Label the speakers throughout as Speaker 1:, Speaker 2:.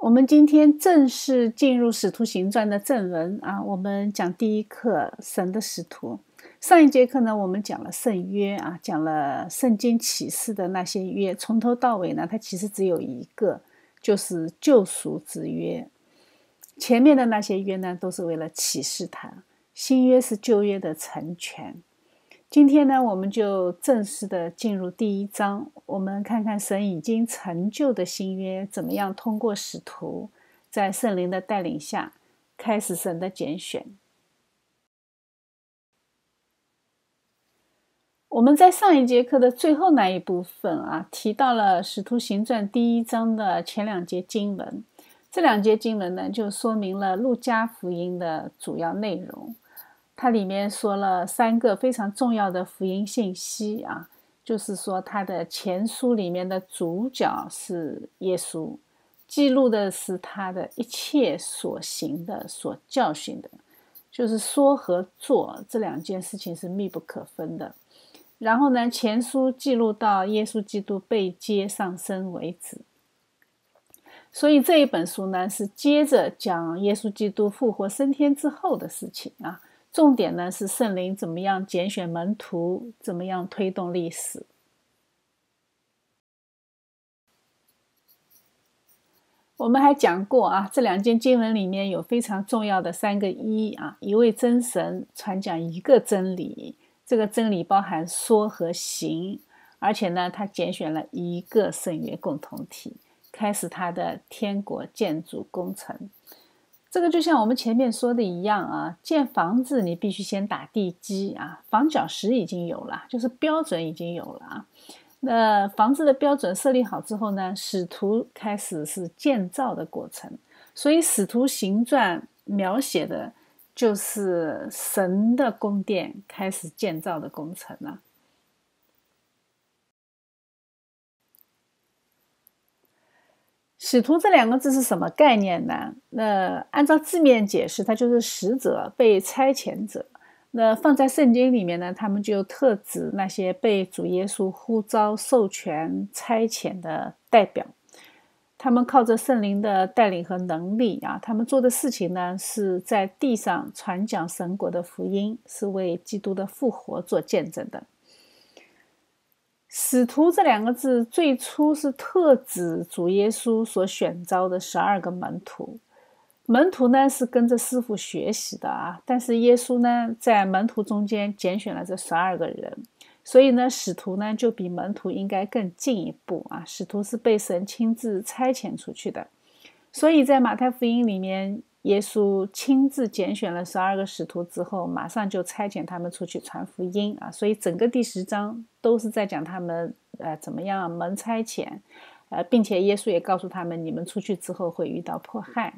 Speaker 1: 我们今天正式进入《使徒行传》的正文啊，我们讲第一课神的使徒。上一节课呢，我们讲了圣约啊，讲了圣经启示的那些约，从头到尾呢，它其实只有一个，就是救赎之约。前面的那些约呢，都是为了启示他，新约是旧约的成全。今天呢，我们就正式的进入第一章，我们看看神已经成就的新约怎么样通过使徒，在圣灵的带领下，开始神的拣选。我们在上一节课的最后那一部分啊，提到了《使徒行传》第一章的前两节经文，这两节经文呢，就说明了路加福音的主要内容。它里面说了三个非常重要的福音信息啊，就是说它的前书里面的主角是耶稣，记录的是他的一切所行的、所教训的，就是说和做这两件事情是密不可分的。然后呢，前书记录到耶稣基督被接上升为止，所以这一本书呢是接着讲耶稣基督复活升天之后的事情啊。重点呢是圣灵怎么样拣选门徒，怎么样推动历史。我们还讲过啊，这两件经文里面有非常重要的三个一啊，一位真神传讲一个真理，这个真理包含说和行，而且呢，他拣选了一个圣约共同体，开始他的天国建筑工程。这个就像我们前面说的一样啊，建房子你必须先打地基啊，房角石已经有了，就是标准已经有了啊。那房子的标准设立好之后呢，使徒开始是建造的过程，所以使徒行传描写的就是神的宫殿开始建造的工程了。使徒这两个字是什么概念呢？那按照字面解释，它就是使者、被差遣者。那放在圣经里面呢，他们就特指那些被主耶稣呼召、授权、差遣的代表。他们靠着圣灵的带领和能力啊，他们做的事情呢，是在地上传讲神国的福音，是为基督的复活做见证的。使徒这两个字最初是特指主耶稣所选召的十二个门徒，门徒呢是跟着师傅学习的啊，但是耶稣呢在门徒中间拣选了这十二个人，所以呢使徒呢就比门徒应该更进一步啊，使徒是被神亲自差遣出去的，所以在马太福音里面。耶稣亲自拣选了十二个使徒之后，马上就差遣他们出去传福音啊！所以整个第十章都是在讲他们呃怎么样蒙差遣，呃，并且耶稣也告诉他们，你们出去之后会遇到迫害。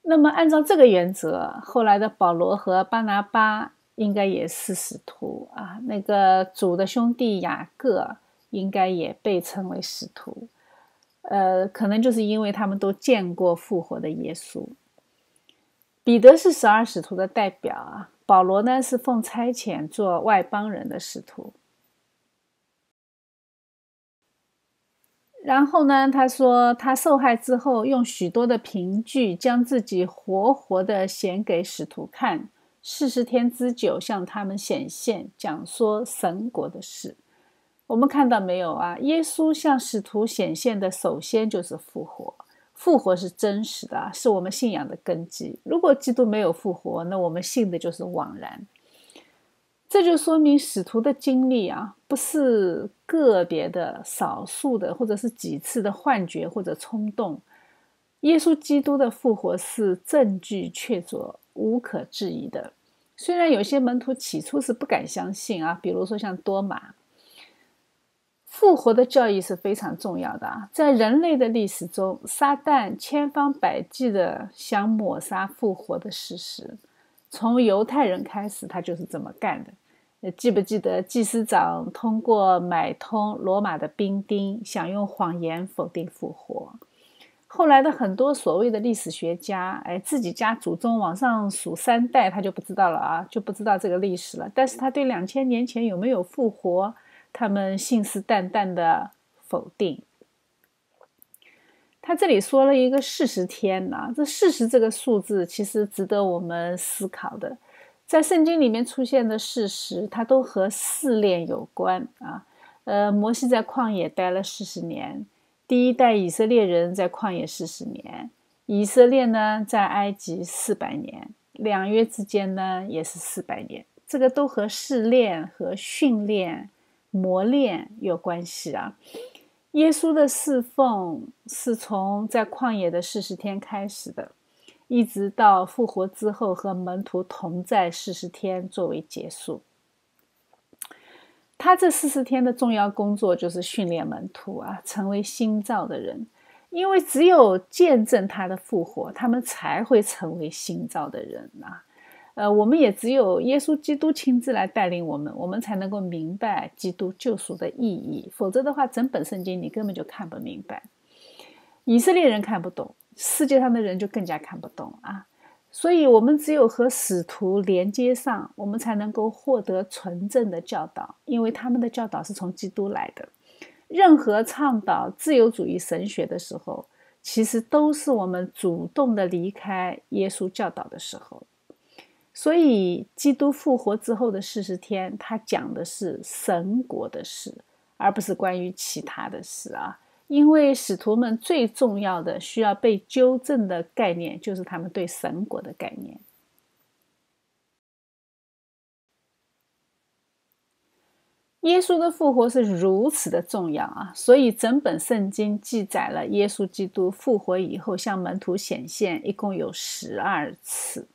Speaker 1: 那么按照这个原则，后来的保罗和巴拿巴应该也是使徒啊，那个主的兄弟雅各应该也被称为使徒。呃，可能就是因为他们都见过复活的耶稣。彼得是十二使徒的代表啊，保罗呢是奉差遣做外邦人的使徒。然后呢，他说他受害之后，用许多的凭据将自己活活的显给使徒看，四十天之久向他们显现，讲说神国的事。我们看到没有啊？耶稣向使徒显现的，首先就是复活。复活是真实的，是我们信仰的根基。如果基督没有复活，那我们信的就是枉然。这就说明使徒的经历啊，不是个别的、少数的，或者是几次的幻觉或者冲动。耶稣基督的复活是证据确凿、无可置疑的。虽然有些门徒起初是不敢相信啊，比如说像多马。复活的教义是非常重要的啊！在人类的历史中，撒旦千方百计的想抹杀复活的事实。从犹太人开始，他就是这么干的。呃，记不记得祭司长通过买通罗马的兵丁，想用谎言否定复活？后来的很多所谓的历史学家，哎，自己家祖宗往上数三代，他就不知道了啊，就不知道这个历史了。但是他对两千年前有没有复活？他们信誓旦旦的否定，他这里说了一个四十天呐，这四十这个数字其实值得我们思考的。在圣经里面出现的事实，它都和试炼有关啊。呃，摩西在旷野待了四十年，第一代以色列人在旷野四十年，以色列呢在埃及四百年，两约之间呢也是四百年，这个都和试炼和训练、磨练有关系啊。耶稣的侍奉是从在旷野的四十天开始的。一直到复活之后和门徒同在四十天作为结束，他这四十天的重要工作就是训练门徒啊，成为新造的人。因为只有见证他的复活，他们才会成为新造的人啊。呃，我们也只有耶稣基督亲自来带领我们，我们才能够明白基督救赎的意义。否则的话，整本圣经你根本就看不明白。以色列人看不懂。世界上的人就更加看不懂啊，所以，我们只有和使徒连接上，我们才能够获得纯正的教导，因为他们的教导是从基督来的。任何倡导自由主义神学的时候，其实都是我们主动的离开耶稣教导的时候。所以，基督复活之后的四十天，他讲的是神国的事，而不是关于其他的事啊。因为使徒们最重要的需要被纠正的概念，就是他们对神国的概念。耶稣的复活是如此的重要啊，所以整本圣经记载了耶稣基督复活以后向门徒显现，一共有十二次。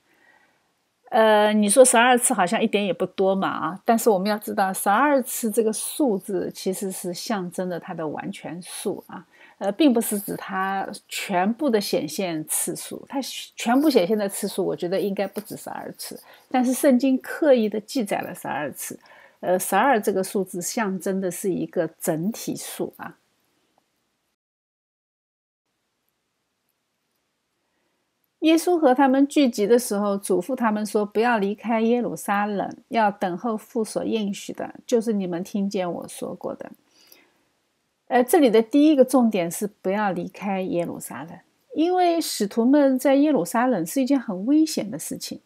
Speaker 1: 呃，你说十二次好像一点也不多嘛啊！但是我们要知道，十二次这个数字其实是象征着它的完全数啊，呃，并不是指它全部的显现次数。它全部显现的次数，我觉得应该不止十二次。但是圣经刻意的记载了十二次，呃，十二这个数字象征的是一个整体数啊。耶稣和他们聚集的时候，嘱咐他们说：“不要离开耶路撒冷，要等候父所应许的，就是你们听见我说过的。”呃，这里的第一个重点是不要离开耶路撒冷，因为使徒们在耶路撒冷是一件很危险的事情。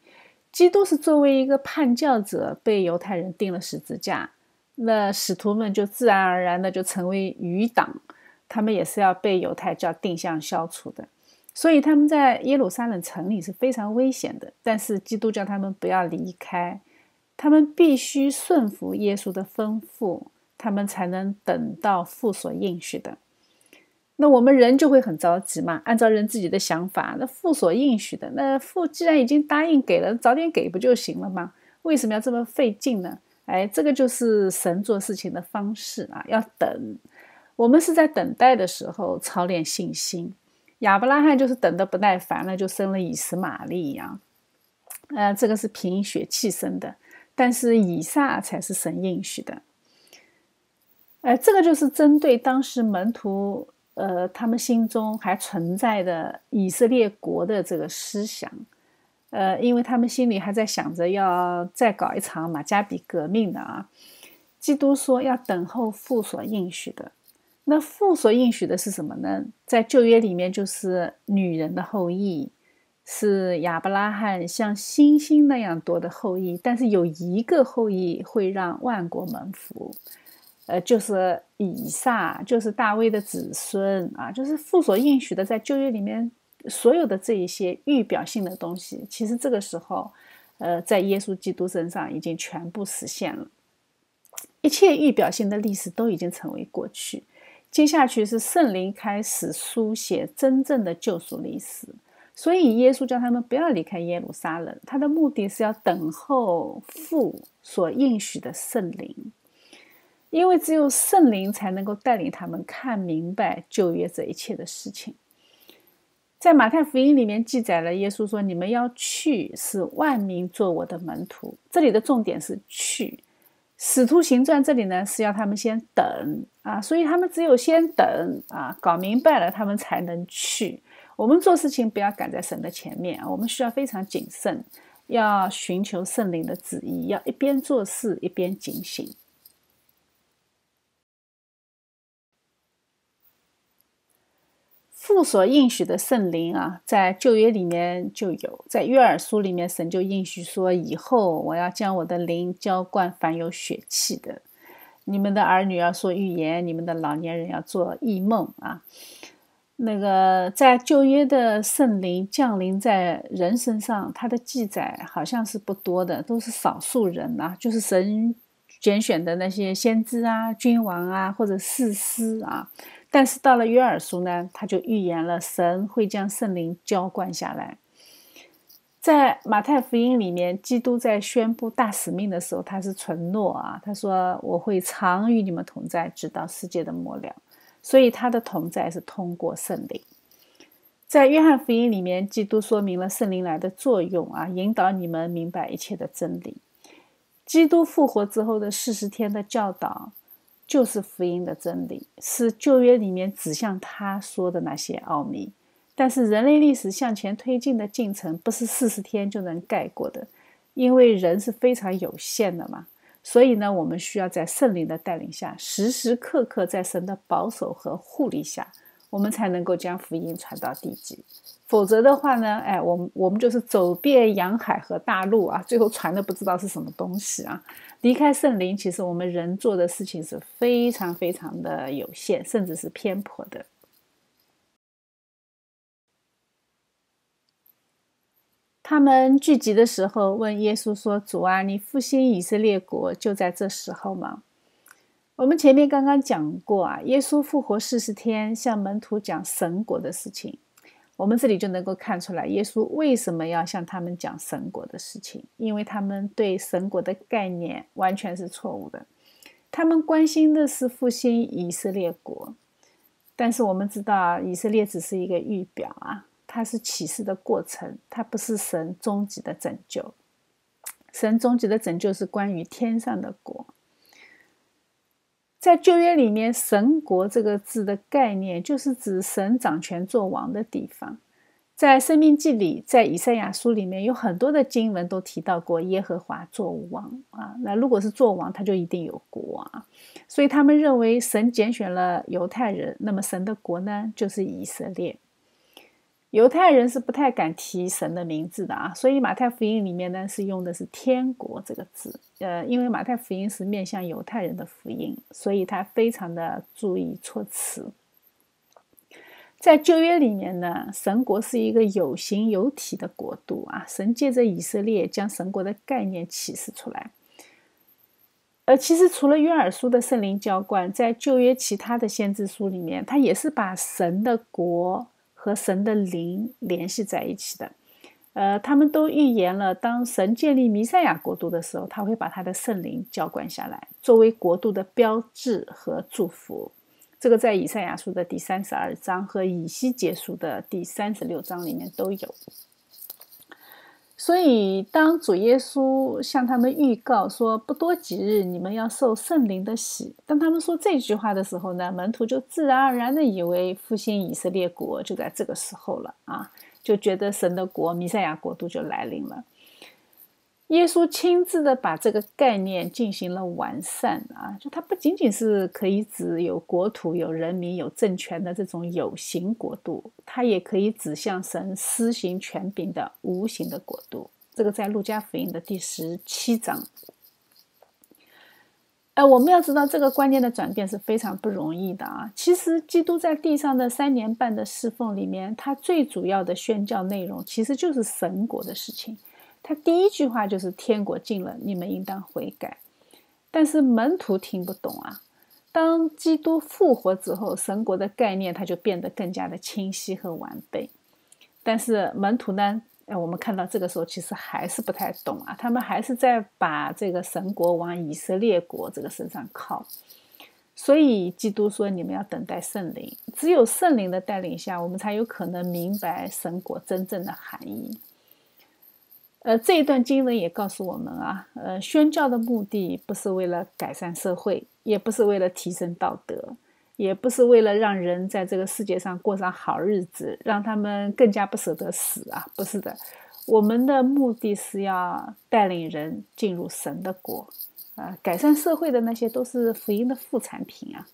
Speaker 1: 基督是作为一个叛教者被犹太人钉了十字架，那使徒们就自然而然的就成为余党，他们也是要被犹太教定向消除的。所以他们在耶路撒冷城里是非常危险的，但是基督教他们不要离开，他们必须顺服耶稣的吩咐，他们才能等到父所应许的。那我们人就会很着急嘛，按照人自己的想法，那父所应许的，那父既然已经答应给了，早点给不就行了吗？为什么要这么费劲呢？哎，这个就是神做事情的方式啊，要等。我们是在等待的时候操练信心。亚伯拉罕就是等得不耐烦了，就生了以实玛利一样。呃，这个是凭血气生的，但是以撒才是神应许的。呃，这个就是针对当时门徒，呃，他们心中还存在的以色列国的这个思想。呃，因为他们心里还在想着要再搞一场马加比革命的啊。基督说要等候父所应许的。那父所应许的是什么呢？在旧约里面，就是女人的后裔，是亚伯拉罕像星星那样多的后裔。但是有一个后裔会让万国蒙福，呃，就是以撒，就是大卫的子孙啊，就是父所应许的。在旧约里面，所有的这一些预表性的东西，其实这个时候，呃，在耶稣基督身上已经全部实现了，一切预表性的历史都已经成为过去。接下去是圣灵开始书写真正的救赎历史，所以耶稣叫他们不要离开耶路撒冷，他的目的是要等候父所应许的圣灵，因为只有圣灵才能够带领他们看明白旧约这一切的事情。在马太福音里面记载了，耶稣说：“你们要去，使万民做我的门徒。”这里的重点是去。使徒行传这里呢是要他们先等啊，所以他们只有先等啊，搞明白了他们才能去。我们做事情不要赶在神的前面，我们需要非常谨慎，要寻求圣灵的旨意，要一边做事一边警醒。父所应许的圣灵啊，在旧约里面就有，在约珥书里面，神就应许说，以后我要将我的灵浇灌凡有血气的，你们的儿女要说预言，你们的老年人要做异梦啊。那个在旧约的圣灵降临在人身上，它的记载好像是不多的，都是少数人啊，就是神拣选的那些先知啊、君王啊或者士师啊。但是到了约尔书呢，他就预言了神会将圣灵浇灌下来。在马太福音里面，基督在宣布大使命的时候，他是承诺啊，他说：“我会常与你们同在，直到世界的末了。”所以他的同在是通过圣灵，在约翰福音里面，基督说明了圣灵来的作用啊，引导你们明白一切的真理。基督复活之后的四十天的教导，就是福音的真理，是旧约里面指向他说的那些奥秘。但是人类历史向前推进的进程，不是四十天就能盖过的，因为人是非常有限的嘛。所以呢，我们需要在圣灵的带领下，时时刻刻在神的保守和护理下，我们才能够将福音传到地极。否则的话呢，哎，我们我们就是走遍洋海和大陆啊，最后传的不知道是什么东西啊。离开圣灵，其实我们人做的事情是非常非常的有限，甚至是偏颇的。他们聚集的时候，问耶稣说：“主啊，你复兴以色列国就在这时候吗？”我们前面刚刚讲过啊，耶稣复活四十天，向门徒讲神国的事情。我们这里就能够看出来，耶稣为什么要向他们讲神国的事情？因为他们对神国的概念完全是错误的。他们关心的是复兴以色列国，但是我们知道，以色列只是一个预表啊。它是启示的过程，它不是神终极的拯救。神终极的拯救是关于天上的国。在旧约里面，“神国”这个字的概念，就是指神掌权做王的地方。在《生命记》里，在以赛亚书里面，有很多的经文都提到过耶和华做王啊。那如果是做王，他就一定有国啊。所以他们认为神拣选了犹太人，那么神的国呢，就是以色列。犹太人是不太敢提神的名字的啊，所以马太福音里面呢是用的是“天国”这个字。呃，因为马太福音是面向犹太人的福音，所以他非常的注意措辞。在旧约里面呢，神国是一个有形有体的国度啊，神借着以色列将神国的概念启示出来。呃其实除了约珥书的圣灵浇灌，在旧约其他的先知书里面，他也是把神的国。和神的灵联系在一起的，呃，他们都预言了，当神建立弥赛亚国度的时候，他会把他的圣灵浇灌下来，作为国度的标志和祝福。这个在以赛亚书的第三十二章和以西结书的第三十六章里面都有。所以，当主耶稣向他们预告说不多几日你们要受圣灵的洗，当他们说这句话的时候呢，门徒就自然而然的以为复兴以色列国就在这个时候了啊，就觉得神的国弥赛亚国度就来临了。耶稣亲自的把这个概念进行了完善啊，就它不仅仅是可以指有国土、有人民、有政权的这种有形国度，它也可以指向神施行权柄的无形的国度。这个在路加福音的第十七章。呃，我们要知道这个观念的转变是非常不容易的啊。其实，基督在地上的三年半的侍奉里面，他最主要的宣教内容其实就是神国的事情。他第一句话就是“天国近了，你们应当悔改”，但是门徒听不懂啊。当基督复活之后，神国的概念他就变得更加的清晰和完备。但是门徒呢？哎，我们看到这个时候其实还是不太懂啊，他们还是在把这个神国往以色列国这个身上靠。所以基督说：“你们要等待圣灵，只有圣灵的带领下，我们才有可能明白神国真正的含义。”呃，这一段经文也告诉我们啊，呃，宣教的目的不是为了改善社会，也不是为了提升道德，也不是为了让人在这个世界上过上好日子，让他们更加不舍得死啊，不是的，我们的目的是要带领人进入神的国，啊，改善社会的那些都是福音的副产品啊。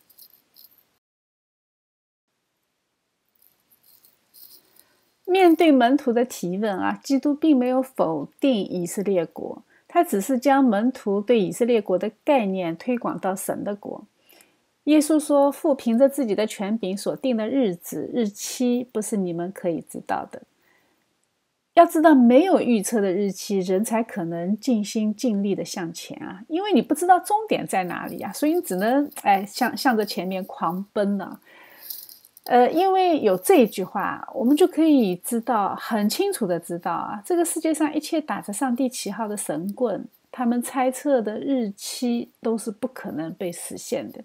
Speaker 1: 面对门徒的提问啊，基督并没有否定以色列国，他只是将门徒对以色列国的概念推广到神的国。耶稣说：“父凭着自己的权柄所定的日子、日期，不是你们可以知道的。要知道，没有预测的日期，人才可能尽心尽力的向前啊！因为你不知道终点在哪里啊，所以你只能哎向向着前面狂奔呢。呃，因为有这一句话，我们就可以知道很清楚的知道啊，这个世界上一切打着上帝旗号的神棍，他们猜测的日期都是不可能被实现的。”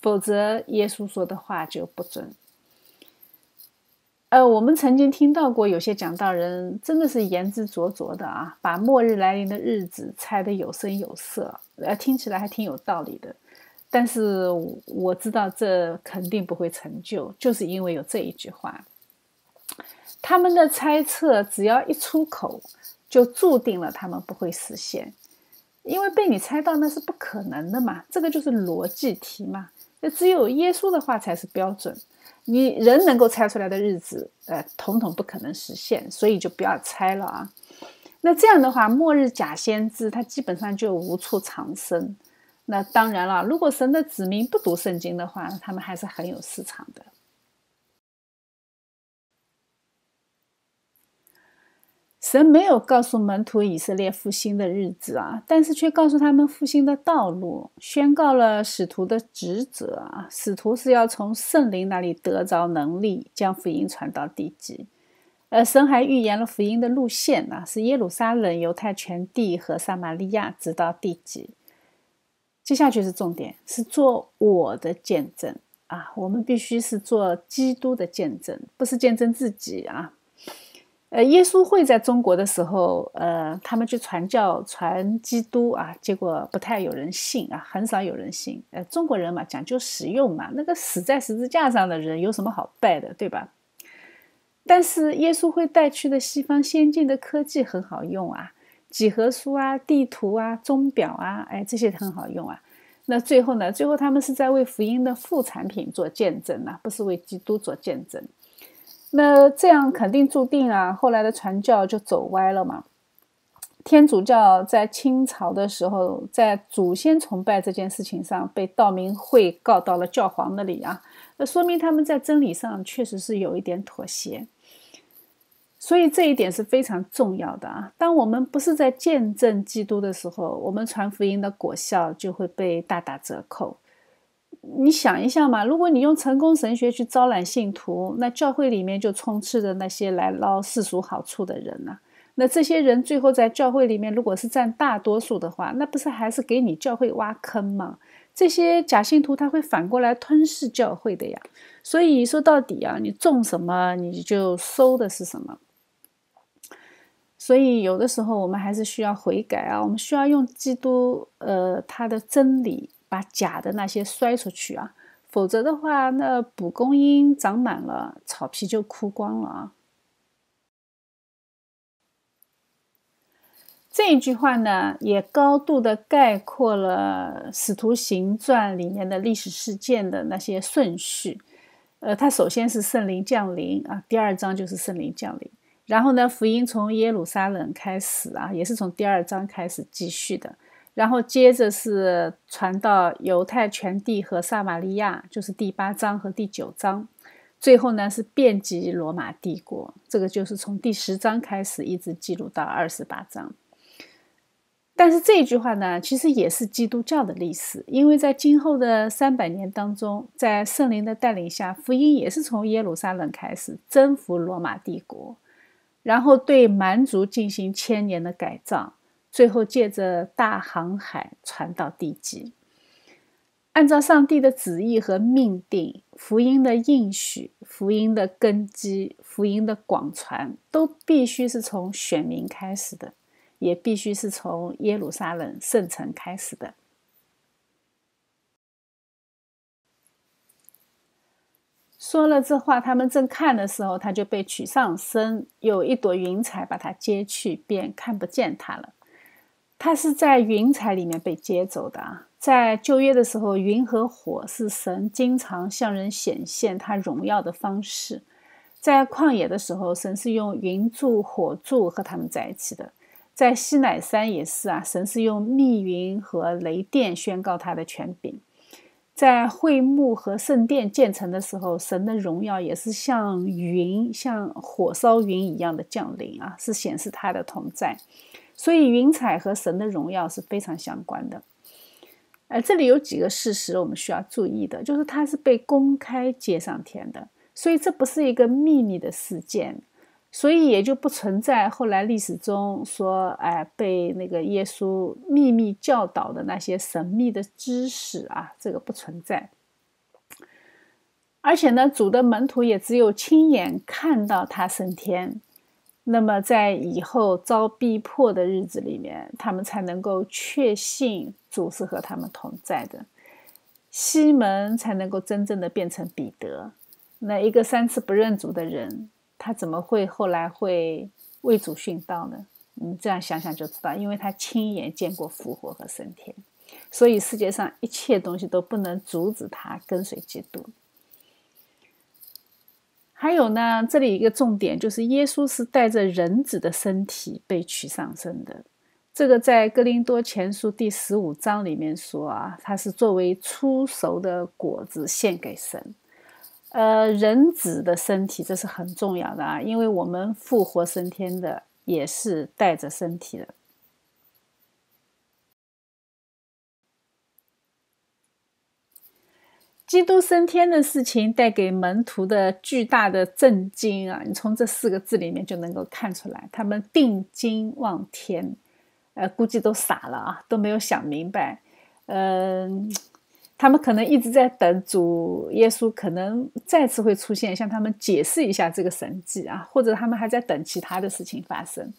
Speaker 1: 否则，耶稣说的话就不准。呃，我们曾经听到过有些讲道人真的是言之凿凿的啊，把末日来临的日子猜得有声有色，呃，听起来还挺有道理的。但是我知道这肯定不会成就，就是因为有这一句话。他们的猜测只要一出口，就注定了他们不会实现，因为被你猜到那是不可能的嘛，这个就是逻辑题嘛。那只有耶稣的话才是标准，你人能够猜出来的日子，呃，统统不可能实现，所以就不要猜了啊。那这样的话，末日假先知他基本上就无处藏身。那当然了，如果神的子民不读圣经的话，他们还是很有市场的。神没有告诉门徒以色列复兴的日子啊，但是却告诉他们复兴的道路，宣告了使徒的职责啊。使徒是要从圣灵那里得着能力，将福音传到地极。呃，神还预言了福音的路线啊，是耶路撒冷、犹太全地和撒玛利亚，直到地极。接下去是重点，是做我的见证啊。我们必须是做基督的见证，不是见证自己啊。呃，耶稣会在中国的时候，呃，他们去传教、传基督啊，结果不太有人信啊，很少有人信。呃，中国人嘛，讲究实用嘛，那个死在十字架上的人有什么好拜的，对吧？但是耶稣会带去的西方先进的科技很好用啊，几何书啊、地图啊、钟表啊，哎，这些很好用啊。那最后呢？最后他们是在为福音的副产品做见证呢，不是为基督做见证。那这样肯定注定啊，后来的传教就走歪了嘛。天主教在清朝的时候，在祖先崇拜这件事情上被道明会告到了教皇那里啊，那说明他们在真理上确实是有一点妥协。所以这一点是非常重要的啊。当我们不是在见证基督的时候，我们传福音的果效就会被大打折扣。你想一下嘛，如果你用成功神学去招揽信徒，那教会里面就充斥着那些来捞世俗好处的人呐。那这些人最后在教会里面，如果是占大多数的话，那不是还是给你教会挖坑吗？这些假信徒他会反过来吞噬教会的呀。所以说到底啊，你种什么你就收的是什么。所以有的时候我们还是需要悔改啊，我们需要用基督呃他的真理。把假的那些摔出去啊，否则的话，那蒲公英长满了，草皮就枯光了啊。这一句话呢，也高度的概括了《使徒行传》里面的历史事件的那些顺序。呃，它首先是圣灵降临啊，第二章就是圣灵降临，然后呢，福音从耶路撒冷开始啊，也是从第二章开始继续的。然后接着是传到犹太全地和撒玛利亚，就是第八章和第九章。最后呢是遍及罗马帝国，这个就是从第十章开始一直记录到二十八章。但是这一句话呢，其实也是基督教的历史，因为在今后的三百年当中，在圣灵的带领下，福音也是从耶路撒冷开始征服罗马帝国，然后对蛮族进行千年的改造。最后借着大航海传到地极，按照上帝的旨意和命定，福音的应许、福音的根基、福音的广传，都必须是从选民开始的，也必须是从耶路撒冷圣城开始的。说了这话，他们正看的时候，他就被取上身，有一朵云彩把他接去，便看不见他了。他是在云彩里面被接走的啊！在旧约的时候，云和火是神经常向人显现他荣耀的方式。在旷野的时候，神是用云柱、火柱和他们在一起的；在西乃山也是啊，神是用密云和雷电宣告他的权柄。在会幕和圣殿建成的时候，神的荣耀也是像云、像火烧云一样的降临啊，是显示他的同在。所以云彩和神的荣耀是非常相关的。呃，这里有几个事实我们需要注意的，就是它是被公开接上天的，所以这不是一个秘密的事件。所以也就不存在后来历史中说，哎，被那个耶稣秘密教导的那些神秘的知识啊，这个不存在。而且呢，主的门徒也只有亲眼看到他升天，那么在以后遭逼迫的日子里面，他们才能够确信主是和他们同在的。西门才能够真正的变成彼得，那一个三次不认主的人。他怎么会后来会为主殉道呢？你这样想想就知道，因为他亲眼见过复活和升天，所以世界上一切东西都不能阻止他跟随基督。还有呢，这里一个重点就是，耶稣是带着人子的身体被取上身的。这个在哥林多前书第十五章里面说啊，他是作为初熟的果子献给神。呃，人子的身体这是很重要的啊，因为我们复活升天的也是带着身体的。基督升天的事情带给门徒的巨大的震惊啊，你从这四个字里面就能够看出来，他们定睛望天，呃，估计都傻了啊，都没有想明白，嗯。他们可能一直在等主耶稣可能再次会出现，向他们解释一下这个神迹啊，或者他们还在等其他的事情发生。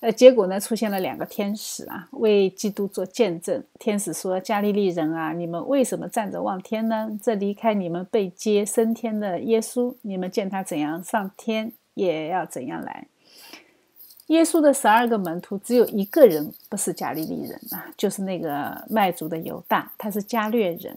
Speaker 1: 呃，结果呢，出现了两个天使啊，为基督做见证。天使说：“加利利人啊，你们为什么站着望天呢？这离开你们被接升天的耶稣，你们见他怎样上天，也要怎样来。”耶稣的十二个门徒只有一个人不是加利利人啊，就是那个卖族的犹大，他是加略人。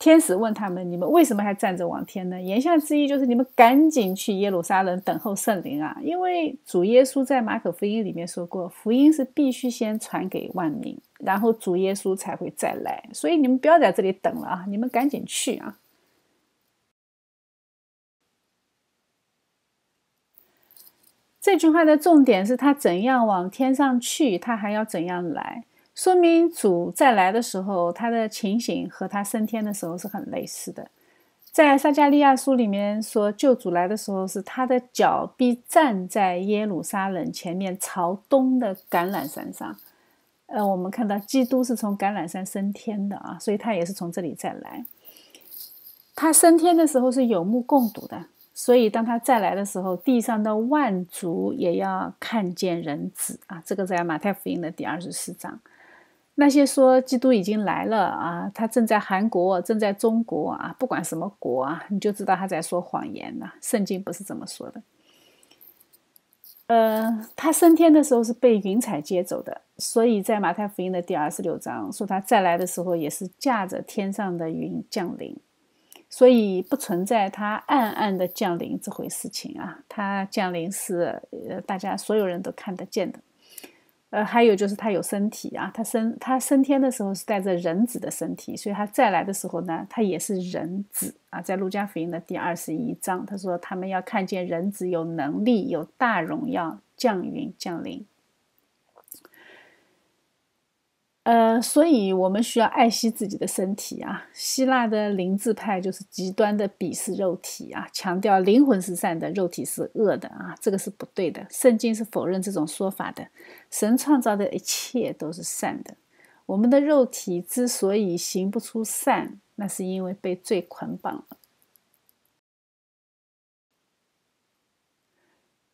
Speaker 1: 天使问他们：“你们为什么还站着望天呢？”言下之意就是你们赶紧去耶路撒冷等候圣灵啊！因为主耶稣在马可福音里面说过，福音是必须先传给万民，然后主耶稣才会再来。所以你们不要在这里等了啊！你们赶紧去啊！这句话的重点是他怎样往天上去，他还要怎样来，说明主再来的时候，他的情形和他升天的时候是很类似的。在撒加利亚书里面说，救主来的时候是他的脚必站在耶路撒冷前面朝东的橄榄山上。呃，我们看到基督是从橄榄山升天的啊，所以他也是从这里再来。他升天的时候是有目共睹的。所以，当他再来的时候，地上的万族也要看见人子啊！这个在马太福音的第二十四章。那些说基督已经来了啊，他正在韩国，正在中国啊，不管什么国啊，你就知道他在说谎言了。圣经不是这么说的。呃，他升天的时候是被云彩接走的，所以在马太福音的第二十六章说他再来的时候也是驾着天上的云降临。所以不存在他暗暗的降临这回事情啊，他降临是呃大家所有人都看得见的，呃还有就是他有身体啊，他升他升天的时候是带着人子的身体，所以他再来的时候呢，他也是人子啊，在路加福音的第二十一章，他说他们要看见人子有能力有大荣耀降临降临。呃，所以我们需要爱惜自己的身体啊。希腊的灵智派就是极端的鄙视肉体啊，强调灵魂是善的，肉体是恶的啊，这个是不对的。圣经是否认这种说法的。神创造的一切都是善的，我们的肉体之所以行不出善，那是因为被罪捆绑了。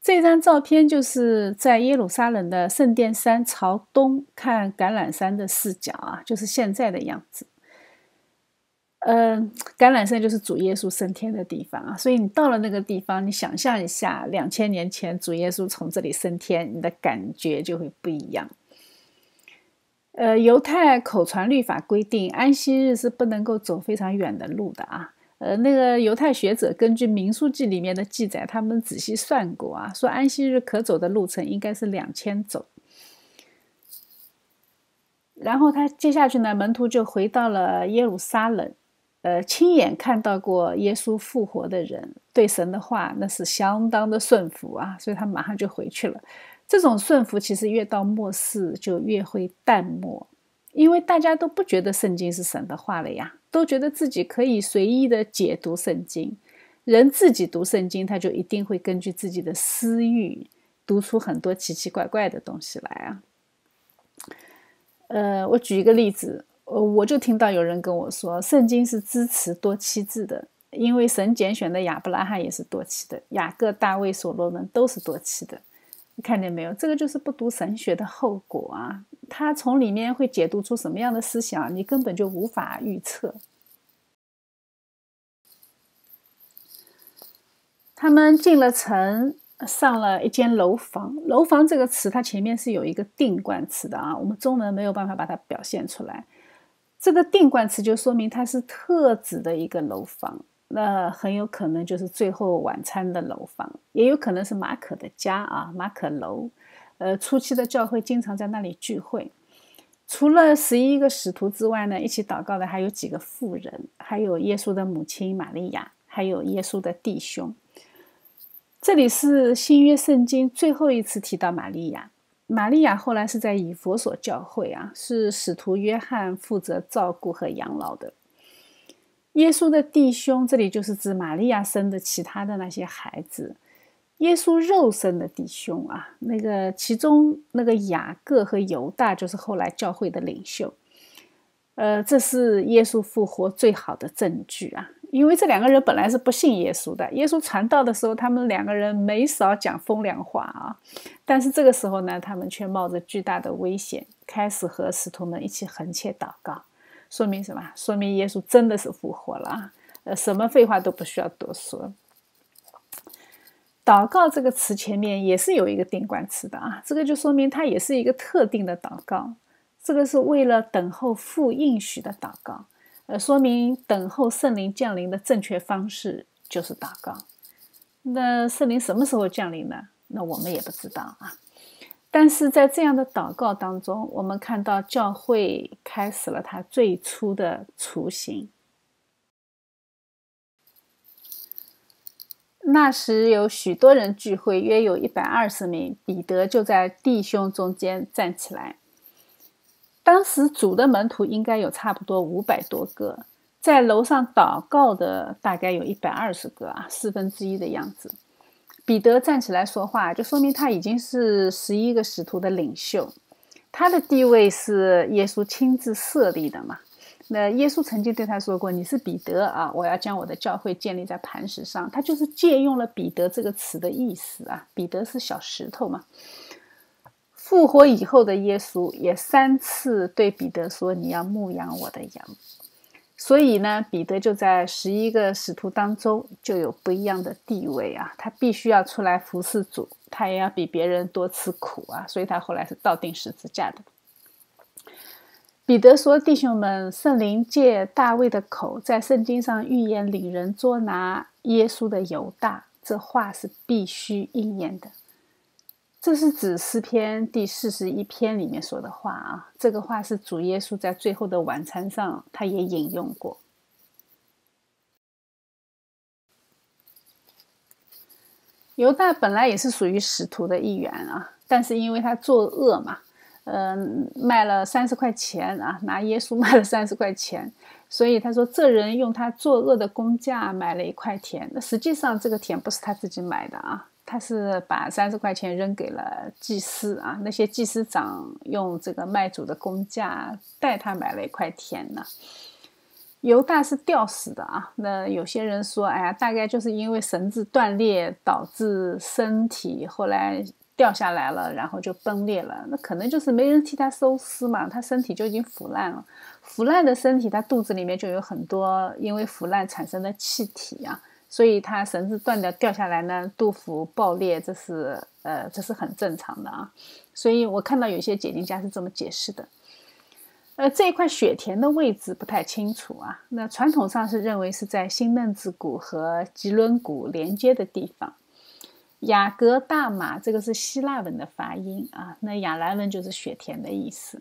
Speaker 1: 这张照片就是在耶路撒冷的圣殿山朝东看橄榄山的视角啊，就是现在的样子。嗯，橄榄山就是主耶稣升天的地方啊，所以你到了那个地方，你想象一下，两千年前主耶稣从这里升天，你的感觉就会不一样。呃，犹太口传律法规定，安息日是不能够走非常远的路的啊。呃，那个犹太学者根据《民数记》里面的记载，他们仔细算过啊，说安息日可走的路程应该是两千走。然后他接下去呢，门徒就回到了耶路撒冷，呃，亲眼看到过耶稣复活的人，对神的话那是相当的顺服啊，所以他马上就回去了。这种顺服其实越到末世就越会淡漠，因为大家都不觉得圣经是神的话了呀。都觉得自己可以随意的解读圣经，人自己读圣经，他就一定会根据自己的私欲读出很多奇奇怪怪的东西来啊。呃，我举一个例子，呃，我就听到有人跟我说，圣经是支持多妻制的，因为神拣选的亚伯拉罕也是多妻的，雅各、大卫、所罗门都是多妻的。看见没有？这个就是不读神学的后果啊！他从里面会解读出什么样的思想，你根本就无法预测。他们进了城，上了一间楼房。楼房这个词，它前面是有一个定冠词的啊，我们中文没有办法把它表现出来。这个定冠词就说明它是特指的一个楼房。那很有可能就是最后晚餐的楼房，也有可能是马可的家啊，马可楼。呃，初期的教会经常在那里聚会。除了十一个使徒之外呢，一起祷告的还有几个妇人，还有耶稣的母亲玛利亚，还有耶稣的弟兄。这里是新约圣经最后一次提到玛利亚。玛利亚后来是在以佛所教会啊，是使徒约翰负责照顾和养老的。耶稣的弟兄，这里就是指玛利亚生的其他的那些孩子。耶稣肉身的弟兄啊，那个其中那个雅各和犹大，就是后来教会的领袖。呃，这是耶稣复活最好的证据啊！因为这两个人本来是不信耶稣的，耶稣传道的时候，他们两个人没少讲风凉话啊。但是这个时候呢，他们却冒着巨大的危险，开始和使徒们一起横切祷告。说明什么？说明耶稣真的是复活了。呃，什么废话都不需要多说。祷告这个词前面也是有一个定冠词的啊，这个就说明它也是一个特定的祷告。这个是为了等候复应许的祷告，呃，说明等候圣灵降临的正确方式就是祷告。那圣灵什么时候降临呢？那我们也不知道啊。但是在这样的祷告当中，我们看到教会开始了它最初的雏形。那时有许多人聚会，约有一百二十名。彼得就在弟兄中间站起来。当时主的门徒应该有差不多五百多个，在楼上祷告的大概有一百二十个啊，四分之一的样子。彼得站起来说话，就说明他已经是十一个使徒的领袖，他的地位是耶稣亲自设立的嘛？那耶稣曾经对他说过：“你是彼得啊，我要将我的教会建立在磐石上。”他就是借用了“彼得”这个词的意思啊。彼得是小石头嘛？复活以后的耶稣也三次对彼得说：“你要牧养我的羊。”所以呢，彼得就在十一个使徒当中就有不一样的地位啊，他必须要出来服侍主，他也要比别人多吃苦啊，所以他后来是倒定十字架的。彼得说：“弟兄们，圣灵借大卫的口在圣经上预言领人捉拿耶稣的犹大，这话是必须应验的。”这是指诗篇第四十一篇里面说的话啊，这个话是主耶稣在最后的晚餐上，他也引用过。犹大本来也是属于使徒的一员啊，但是因为他作恶嘛，嗯，卖了三十块钱啊，拿耶稣卖了三十块钱，所以他说这人用他作恶的工价买了一块田，那实际上这个田不是他自己买的啊。他是把三十块钱扔给了祭司啊，那些祭司长用这个卖主的工价代他买了一块田呢。犹大是吊死的啊，那有些人说，哎呀，大概就是因为绳子断裂导致身体后来掉下来了，然后就崩裂了。那可能就是没人替他收尸嘛，他身体就已经腐烂了，腐烂的身体，他肚子里面就有很多因为腐烂产生的气体啊。所以它绳子断掉掉下来呢，杜甫爆裂，这是呃，这是很正常的啊。所以我看到有些解经家是这么解释的。呃，这一块雪田的位置不太清楚啊。那传统上是认为是在新嫩子谷和吉伦谷连接的地方。雅各大马这个是希腊文的发音啊，那亚兰文就是雪田的意思。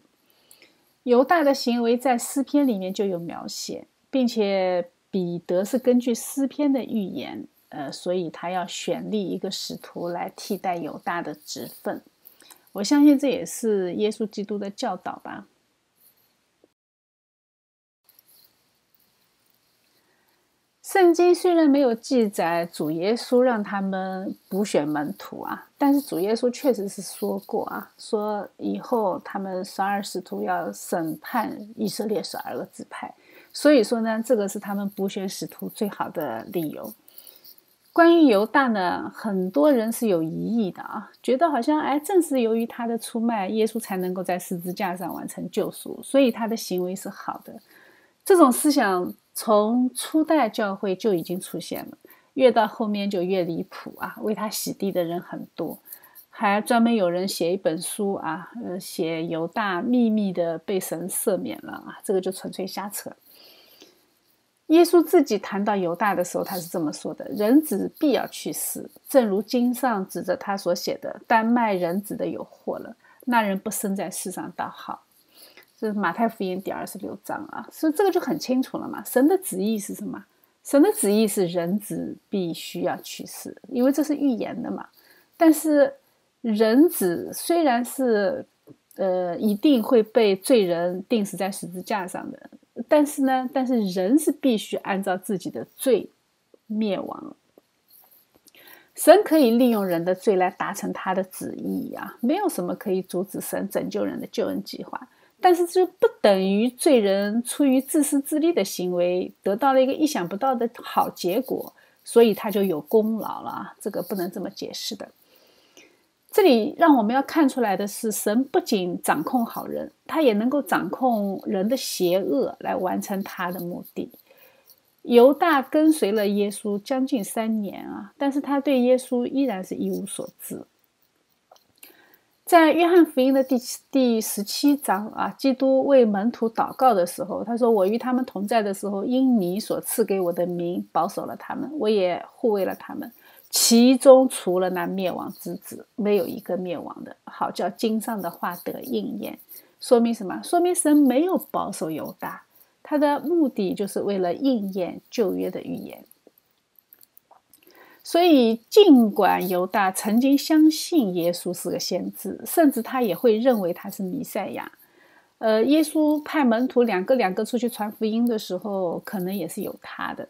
Speaker 1: 犹大的行为在诗篇里面就有描写，并且彼得是根据诗篇的预言，呃，所以他要选立一个使徒来替代犹大的职分。我相信这也是耶稣基督的教导吧。圣经虽然没有记载主耶稣让他们补选门徒啊，但是主耶稣确实是说过啊，说以后他们十二使徒要审判以色列十二个支派，所以说呢，这个是他们补选使徒最好的理由。关于犹大呢，很多人是有疑义的啊，觉得好像哎，正是由于他的出卖，耶稣才能够在十字架上完成救赎，所以他的行为是好的。这种思想从初代教会就已经出现了，越到后面就越离谱啊！为他洗地的人很多，还专门有人写一本书啊，呃，写犹大秘密的被神赦免了啊，这个就纯粹瞎扯。耶稣自己谈到犹大的时候，他是这么说的：“人子必要去世，正如经上指着他所写的。但卖人子的有祸了，那人不生在世上倒好。”这是马太福音第二十六章啊，所以这个就很清楚了嘛。神的旨意是什么？神的旨意是人子必须要去世，因为这是预言的嘛。但是人子虽然是呃一定会被罪人钉死在十字架上的。但是呢，但是人是必须按照自己的罪灭亡。神可以利用人的罪来达成他的旨意呀，没有什么可以阻止神拯救人的救恩计划。但是这不等于罪人出于自私自利的行为得到了一个意想不到的好结果，所以他就有功劳了啊。这个不能这么解释的。这里让我们要看出来的是，神不仅掌控好人，他也能够掌控人的邪恶，来完成他的目的。犹大跟随了耶稣将近三年啊，但是他对耶稣依然是一无所知。在约翰福音的第第十七章啊，基督为门徒祷告的时候，他说：“我与他们同在的时候，因你所赐给我的名，保守了他们，我也护卫了他们。”其中除了那灭亡之子，没有一个灭亡的。好叫经上的话得应验，说明什么？说明神没有保守犹大，他的目的就是为了应验旧约的预言。所以，尽管犹大曾经相信耶稣是个先知，甚至他也会认为他是弥赛亚。呃，耶稣派门徒两个两个出去传福音的时候，可能也是有他的。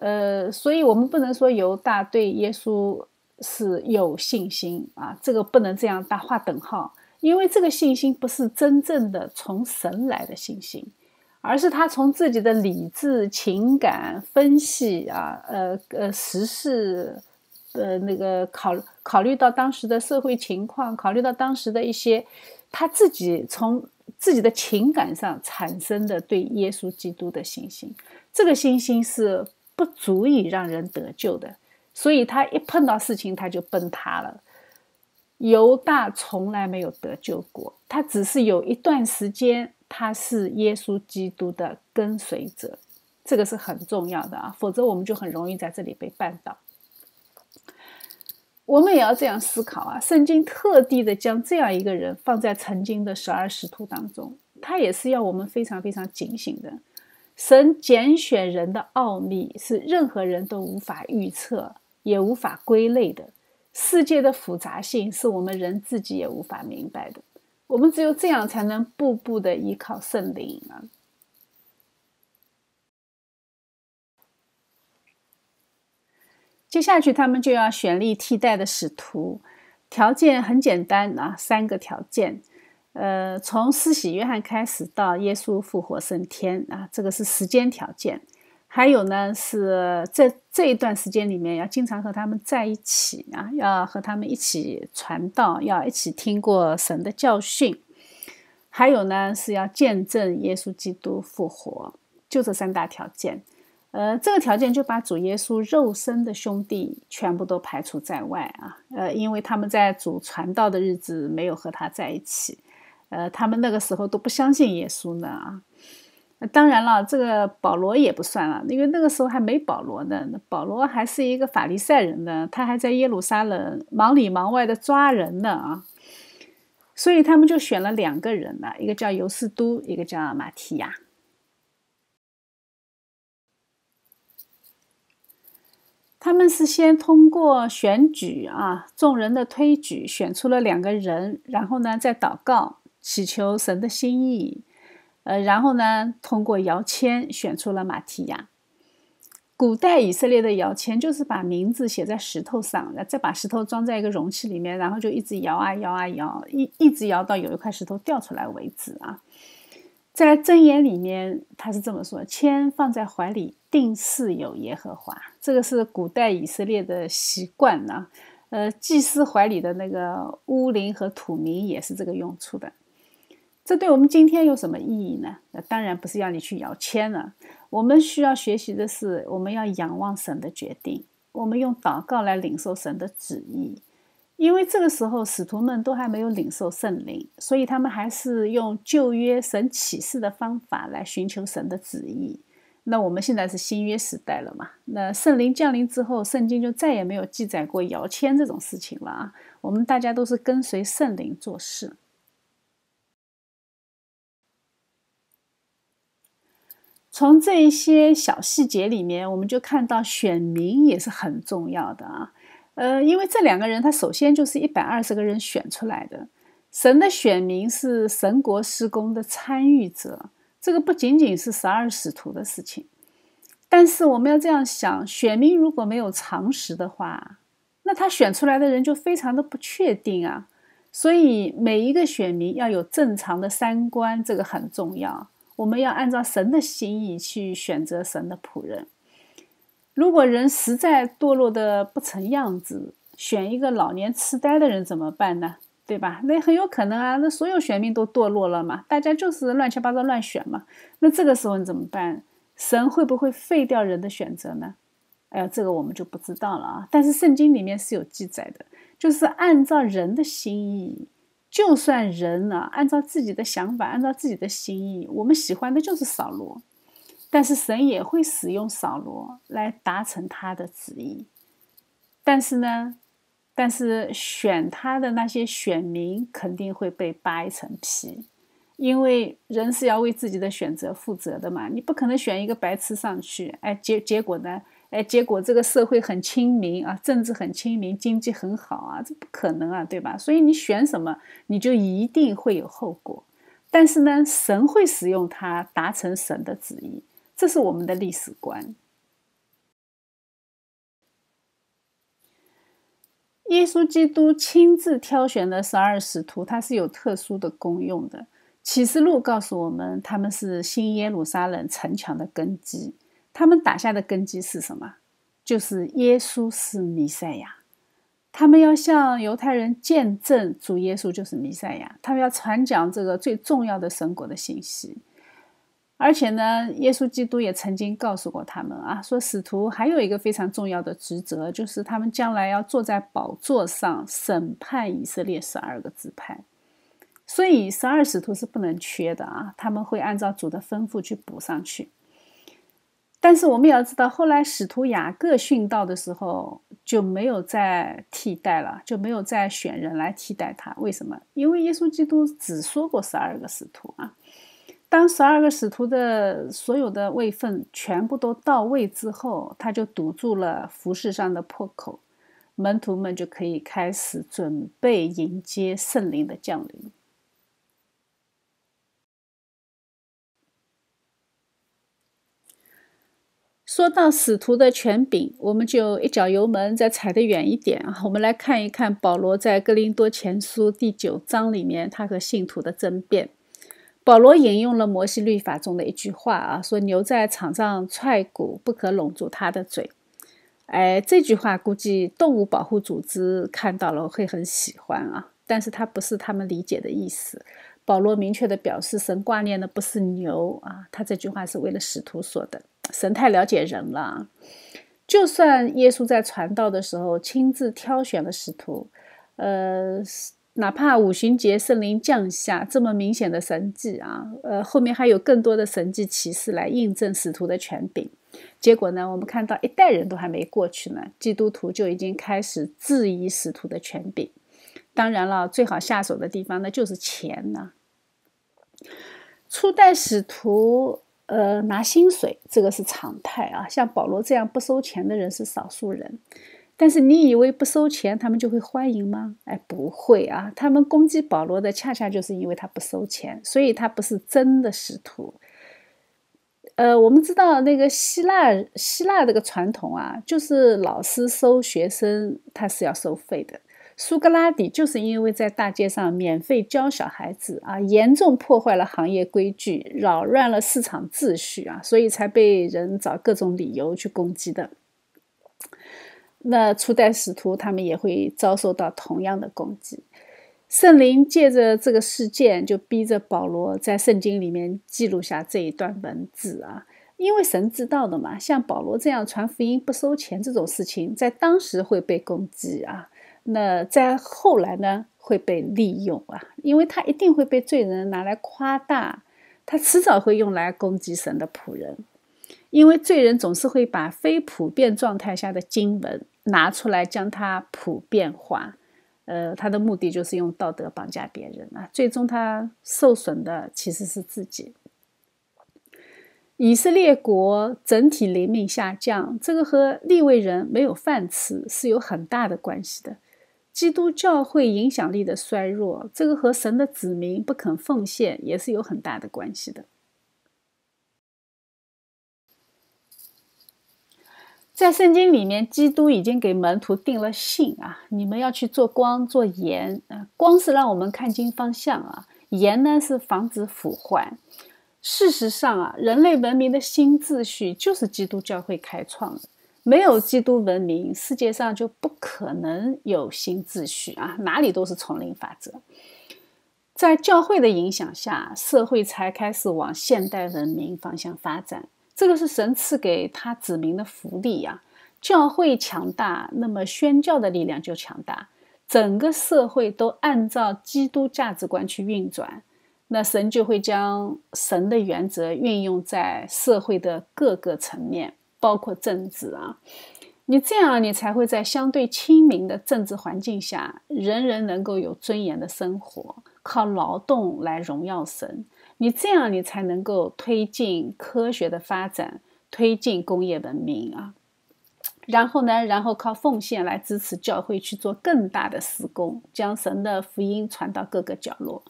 Speaker 1: 呃，所以我们不能说犹大对耶稣是有信心啊，这个不能这样大划等号，因为这个信心不是真正的从神来的信心，而是他从自己的理智、情感分析啊，呃呃，时事，呃那个考考虑到当时的社会情况，考虑到当时的一些，他自己从自己的情感上产生的对耶稣基督的信心，这个信心是。不足以让人得救的，所以他一碰到事情他就崩塌了。犹大从来没有得救过，他只是有一段时间他是耶稣基督的跟随者，这个是很重要的啊，否则我们就很容易在这里被绊倒。我们也要这样思考啊，圣经特地的将这样一个人放在曾经的十二使徒当中，他也是要我们非常非常警醒的。神拣选人的奥秘是任何人都无法预测，也无法归类的。世界的复杂性是我们人自己也无法明白的。我们只有这样，才能步步的依靠圣灵啊。接下去，他们就要选立替代的使徒，条件很简单啊，三个条件。呃，从施洗约翰开始到耶稣复活升天啊，这个是时间条件。还有呢，是在这一段时间里面要经常和他们在一起啊，要和他们一起传道，要一起听过神的教训。还有呢，是要见证耶稣基督复活，就这三大条件。呃，这个条件就把主耶稣肉身的兄弟全部都排除在外啊。呃，因为他们在主传道的日子没有和他在一起。呃，他们那个时候都不相信耶稣呢啊。当然了，这个保罗也不算了，因为那个时候还没保罗呢。保罗还是一个法利赛人呢，他还在耶路撒冷忙里忙外的抓人呢啊。所以他们就选了两个人呢，一个叫尤斯都，一个叫马提亚。他们是先通过选举啊，众人的推举，选出了两个人，然后呢，再祷告，祈求神的心意，呃，然后呢，通过摇签选出了马提亚。古代以色列的摇签就是把名字写在石头上，再把石头装在一个容器里面，然后就一直摇啊摇啊摇，一一直摇到有一块石头掉出来为止啊。在箴言里面，他是这么说：“签放在怀里，定是有耶和华。”这个是古代以色列的习惯呢。呃，祭司怀里的那个乌灵和土名也是这个用处的。这对我们今天有什么意义呢？那当然不是要你去摇签了。我们需要学习的是，我们要仰望神的决定，我们用祷告来领受神的旨意。因为这个时候，使徒们都还没有领受圣灵，所以他们还是用旧约神启示的方法来寻求神的旨意。那我们现在是新约时代了嘛？那圣灵降临之后，圣经就再也没有记载过摇签这种事情了啊！我们大家都是跟随圣灵做事。从这一些小细节里面，我们就看到选民也是很重要的啊。呃，因为这两个人，他首先就是一百二十个人选出来的。神的选民是神国施工的参与者，这个不仅仅是十二使徒的事情。但是我们要这样想：选民如果没有常识的话，那他选出来的人就非常的不确定啊。所以每一个选民要有正常的三观，这个很重要。我们要按照神的心意去选择神的仆人。如果人实在堕落的不成样子，选一个老年痴呆的人怎么办呢？对吧？那很有可能啊，那所有选民都堕落了嘛，大家就是乱七八糟乱选嘛。那这个时候你怎么办？神会不会废掉人的选择呢？哎呀，这个我们就不知道了啊。但是圣经里面是有记载的，就是按照人的心意，就算人呢按照自己的想法，按照自己的心意，我们喜欢的就是扫罗。但是神也会使用扫罗来达成他的旨意，但是呢，但是选他的那些选民肯定会被扒一层皮，因为人是要为自己的选择负责的嘛，你不可能选一个白痴上去，哎，结结果呢，哎，结果这个社会很亲民啊，政治很亲民，经济很好啊，这不可能啊，对吧？所以你选什么，你就一定会有后果。但是呢，神会使用他达成神的旨意。这是我们的历史观。耶稣基督亲自挑选的十二使徒，他是有特殊的功用的。启示录告诉我们，他们是新耶路撒冷城墙的根基。他们打下的根基是什么？就是耶稣是弥赛亚。他们要向犹太人见证主耶稣就是弥赛亚，他们要传讲这个最重要的神国的信息。而且呢，耶稣基督也曾经告诉过他们啊，说使徒还有一个非常重要的职责，就是他们将来要坐在宝座上审判以色列十二个支派。所以十二使徒是不能缺的啊，他们会按照主的吩咐去补上去。但是我们也要知道，后来使徒雅各殉道的时候就没有再替代了，就没有再选人来替代他。为什么？因为耶稣基督只说过十二个使徒啊。当十二个使徒的所有的位份全部都到位之后，他就堵住了服饰上的破口，门徒们就可以开始准备迎接圣灵的降临。说到使徒的权柄，我们就一脚油门再踩得远一点啊！我们来看一看保罗在哥林多前书第九章里面他和信徒的争辩。保罗引用了摩西律法中的一句话啊，说牛在场上踹鼓，不可拢住它的嘴。哎，这句话估计动物保护组织看到了会很喜欢啊，但是它不是他们理解的意思。保罗明确的表示，神挂念的不是牛啊，他这句话是为了使徒说的。神太了解人了，就算耶稣在传道的时候亲自挑选了使徒，呃。哪怕五旬节圣灵降下这么明显的神迹啊，呃，后面还有更多的神迹启示来印证使徒的权柄。结果呢，我们看到一代人都还没过去呢，基督徒就已经开始质疑使徒的权柄。当然了，最好下手的地方那就是钱呢。初代使徒，呃，拿薪水这个是常态啊，像保罗这样不收钱的人是少数人。但是你以为不收钱，他们就会欢迎吗？哎，不会啊！他们攻击保罗的，恰恰就是因为他不收钱，所以他不是真的使徒。呃，我们知道那个希腊希腊这个传统啊，就是老师收学生，他是要收费的。苏格拉底就是因为在大街上免费教小孩子啊，严重破坏了行业规矩，扰乱了市场秩序啊，所以才被人找各种理由去攻击的。那初代使徒他们也会遭受到同样的攻击。圣灵借着这个事件，就逼着保罗在圣经里面记录下这一段文字啊，因为神知道的嘛，像保罗这样传福音不收钱这种事情，在当时会被攻击啊。那在后来呢，会被利用啊，因为他一定会被罪人拿来夸大，他迟早会用来攻击神的仆人。因为罪人总是会把非普遍状态下的经文拿出来，将它普遍化。呃，他的目的就是用道德绑架别人啊，最终他受损的其实是自己。以色列国整体灵命下降，这个和立位人没有饭吃是有很大的关系的。基督教会影响力的衰弱，这个和神的子民不肯奉献也是有很大的关系的。在圣经里面，基督已经给门徒定了性啊，你们要去做光、做盐啊。光是让我们看清方向啊，盐呢是防止腐坏。事实上啊，人类文明的新秩序就是基督教会开创的。没有基督文明，世界上就不可能有新秩序啊，哪里都是丛林法则。在教会的影响下，社会才开始往现代文明方向发展。这个是神赐给他子民的福利呀！教会强大，那么宣教的力量就强大，整个社会都按照基督价值观去运转，那神就会将神的原则运用在社会的各个层面，包括政治啊。你这样，你才会在相对亲民的政治环境下，人人能够有尊严的生活，靠劳动来荣耀神。你这样，你才能够推进科学的发展，推进工业文明啊。然后呢，然后靠奉献来支持教会去做更大的施工，将神的福音传到各个角落。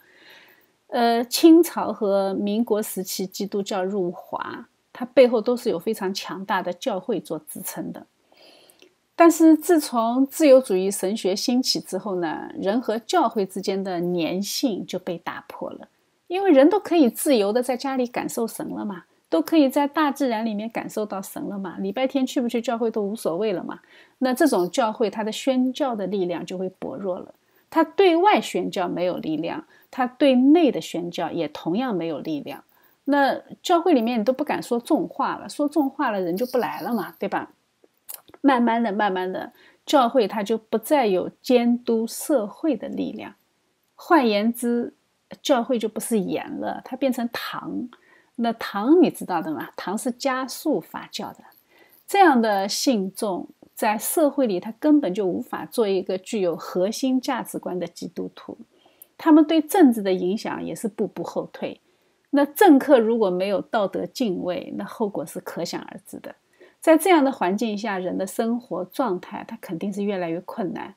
Speaker 1: 呃，清朝和民国时期基督教入华，它背后都是有非常强大的教会做支撑的。但是自从自由主义神学兴起之后呢，人和教会之间的粘性就被打破了。因为人都可以自由的在家里感受神了嘛，都可以在大自然里面感受到神了嘛，礼拜天去不去教会都无所谓了嘛。那这种教会，它的宣教的力量就会薄弱了。它对外宣教没有力量，它对内的宣教也同样没有力量。那教会里面你都不敢说重话了，说重话了人就不来了嘛，对吧？慢慢的、慢慢的，教会它就不再有监督社会的力量。换言之，教会就不是盐了，它变成糖。那糖你知道的吗？糖是加速发酵的。这样的信众在社会里，他根本就无法做一个具有核心价值观的基督徒。他们对政治的影响也是步步后退。那政客如果没有道德敬畏，那后果是可想而知的。在这样的环境下，人的生活状态他肯定是越来越困难。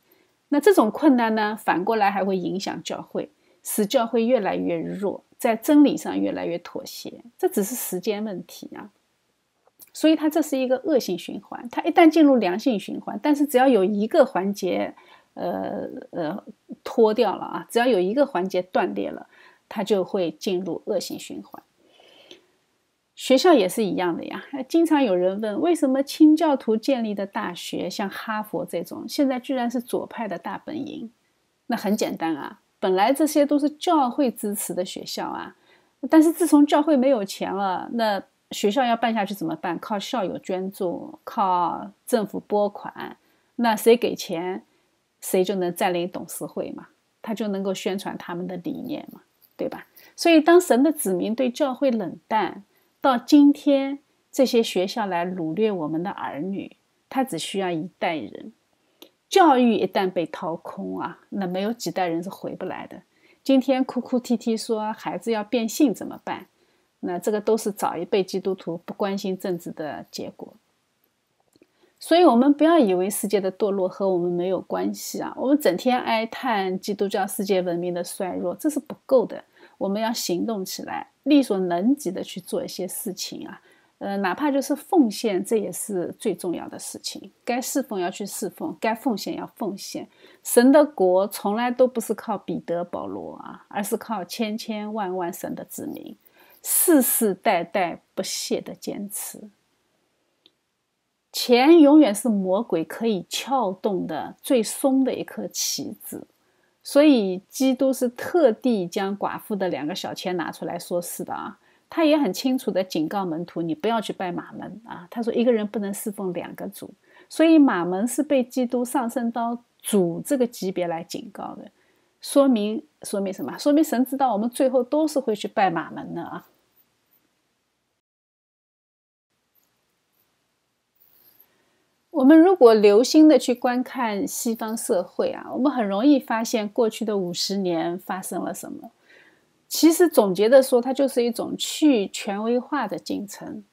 Speaker 1: 那这种困难呢，反过来还会影响教会。使教会越来越弱，在真理上越来越妥协，这只是时间问题啊。所以它这是一个恶性循环。它一旦进入良性循环，但是只要有一个环节，呃呃脱掉了啊，只要有一个环节断裂了，他就会进入恶性循环。学校也是一样的呀。经常有人问，为什么清教徒建立的大学，像哈佛这种，现在居然是左派的大本营？那很简单啊。本来这些都是教会支持的学校啊，但是自从教会没有钱了，那学校要办下去怎么办？靠校友捐助，靠政府拨款，那谁给钱，谁就能占领董事会嘛？他就能够宣传他们的理念嘛，对吧？所以，当神的子民对教会冷淡，到今天这些学校来掳掠我们的儿女，他只需要一代人。教育一旦被掏空啊，那没有几代人是回不来的。今天哭哭啼啼说孩子要变性怎么办？那这个都是早一辈基督徒不关心政治的结果。所以，我们不要以为世界的堕落和我们没有关系啊！我们整天哀叹基督教世界文明的衰弱，这是不够的。我们要行动起来，力所能及的去做一些事情啊！呃，哪怕就是奉献，这也是最重要的事情。该侍奉要去侍奉，该奉献要奉献。神的国从来都不是靠彼得、保罗啊，而是靠千千万万神的子民，世世代代不懈的坚持。钱永远是魔鬼可以撬动的最松的一颗棋子，所以基督是特地将寡妇的两个小钱拿出来说事的啊，他也很清楚的警告门徒，你不要去拜马门啊。他说一个人不能侍奉两个主，所以马门是被基督上升到主这个级别来警告的，说明说明什么？说明神知道我们最后都是会去拜马门的啊。我们如果留心的去观看西方社会啊，我们很容易发现过去的五十年发生了什么。其实总结的说，它就是一种去权威化的进程，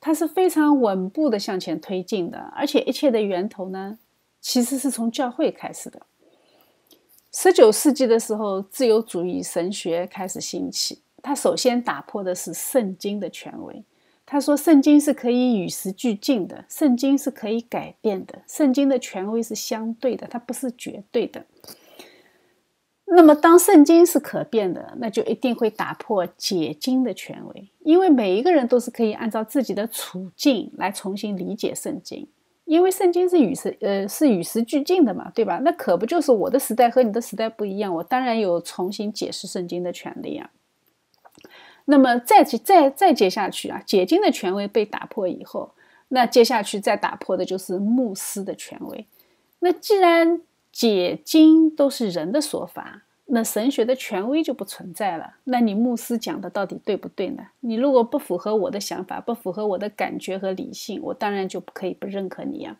Speaker 1: 它是非常稳步的向前推进的，而且一切的源头呢，其实是从教会开始的。十九世纪的时候，自由主义神学开始兴起，它首先打破的是圣经的权威。他说：“圣经是可以与时俱进的，圣经是可以改变的，圣经的权威是相对的，它不是绝对的。那么，当圣经是可变的，那就一定会打破解经的权威，因为每一个人都是可以按照自己的处境来重新理解圣经，因为圣经是与时呃是与时俱进的嘛，对吧？那可不就是我的时代和你的时代不一样，我当然有重新解释圣经的权利啊。”那么再再再接下去啊，解经的权威被打破以后，那接下去再打破的就是牧师的权威。那既然解经都是人的说法，那神学的权威就不存在了。那你牧师讲的到底对不对呢？你如果不符合我的想法，不符合我的感觉和理性，我当然就不可以不认可你呀。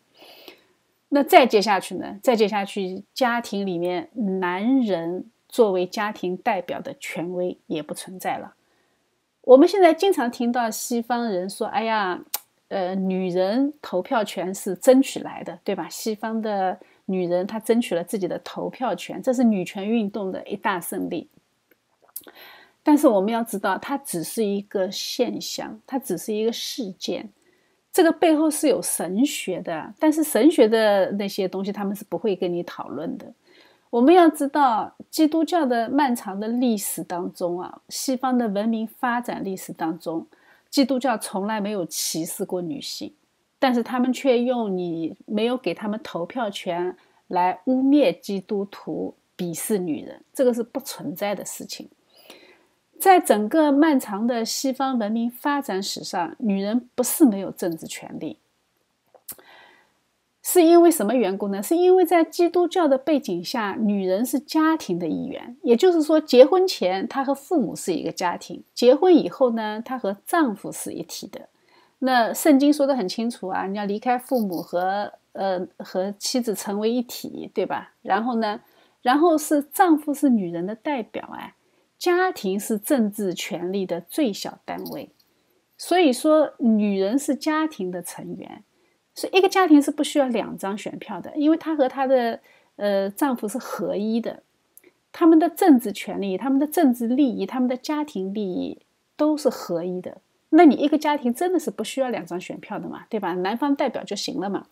Speaker 1: 那再接下去呢？再接下去，家庭里面男人作为家庭代表的权威也不存在了。我们现在经常听到西方人说：“哎呀，呃，女人投票权是争取来的，对吧？西方的女人她争取了自己的投票权，这是女权运动的一大胜利。”但是我们要知道，它只是一个现象，它只是一个事件，这个背后是有神学的。但是神学的那些东西，他们是不会跟你讨论的。我们要知道，基督教的漫长的历史当中啊，西方的文明发展历史当中，基督教从来没有歧视过女性，但是他们却用你没有给他们投票权来污蔑基督徒、鄙视女人，这个是不存在的事情。在整个漫长的西方文明发展史上，女人不是没有政治权利。是因为什么缘故呢？是因为在基督教的背景下，女人是家庭的一员，也就是说，结婚前她和父母是一个家庭，结婚以后呢，她和丈夫是一体的。那圣经说的很清楚啊，你要离开父母和呃和妻子成为一体，对吧？然后呢，然后是丈夫是女人的代表，哎，家庭是政治权力的最小单位，所以说女人是家庭的成员。所以，一个家庭是不需要两张选票的，因为她和她的呃丈夫是合一的，他们的政治权利、他们的政治利益、他们的家庭利益都是合一的。那你一个家庭真的是不需要两张选票的嘛？对吧？男方代表就行了嘛。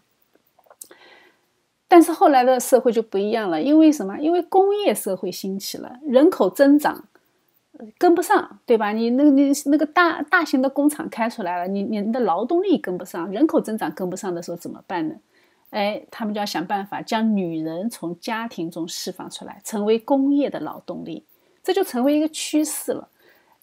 Speaker 1: 但是后来的社会就不一样了，因为什么？因为工业社会兴起了，人口增长。跟不上，对吧？你那个你那个大大型的工厂开出来了，你你的劳动力跟不上，人口增长跟不上的时候怎么办呢？哎，他们就要想办法将女人从家庭中释放出来，成为工业的劳动力，这就成为一个趋势了。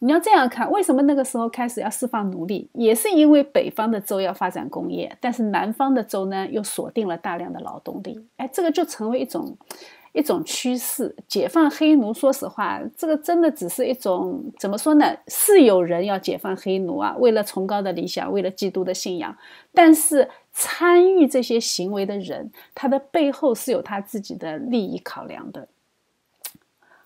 Speaker 1: 你要这样看，为什么那个时候开始要释放奴隶，也是因为北方的州要发展工业，但是南方的州呢又锁定了大量的劳动力，哎，这个就成为一种。一种趋势。解放黑奴，说实话，这个真的只是一种怎么说呢？是有人要解放黑奴啊，为了崇高的理想，为了基督的信仰。但是参与这些行为的人，他的背后是有他自己的利益考量的。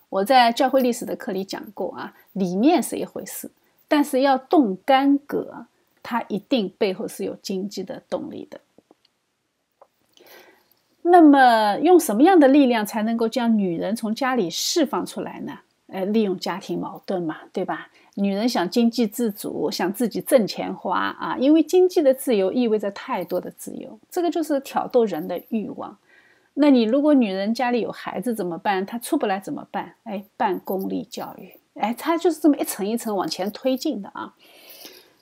Speaker 1: 我在教会历史的课里讲过啊，理念是一回事，但是要动干戈，它一定背后是有经济的动力的。那么，用什么样的力量才能够将女人从家里释放出来呢？呃，利用家庭矛盾嘛，对吧？女人想经济自主，想自己挣钱花啊，因为经济的自由意味着太多的自由，这个就是挑逗人的欲望。那你如果女人家里有孩子怎么办？她出不来怎么办？哎，办公立教育，哎，她就是这么一层一层往前推进的啊。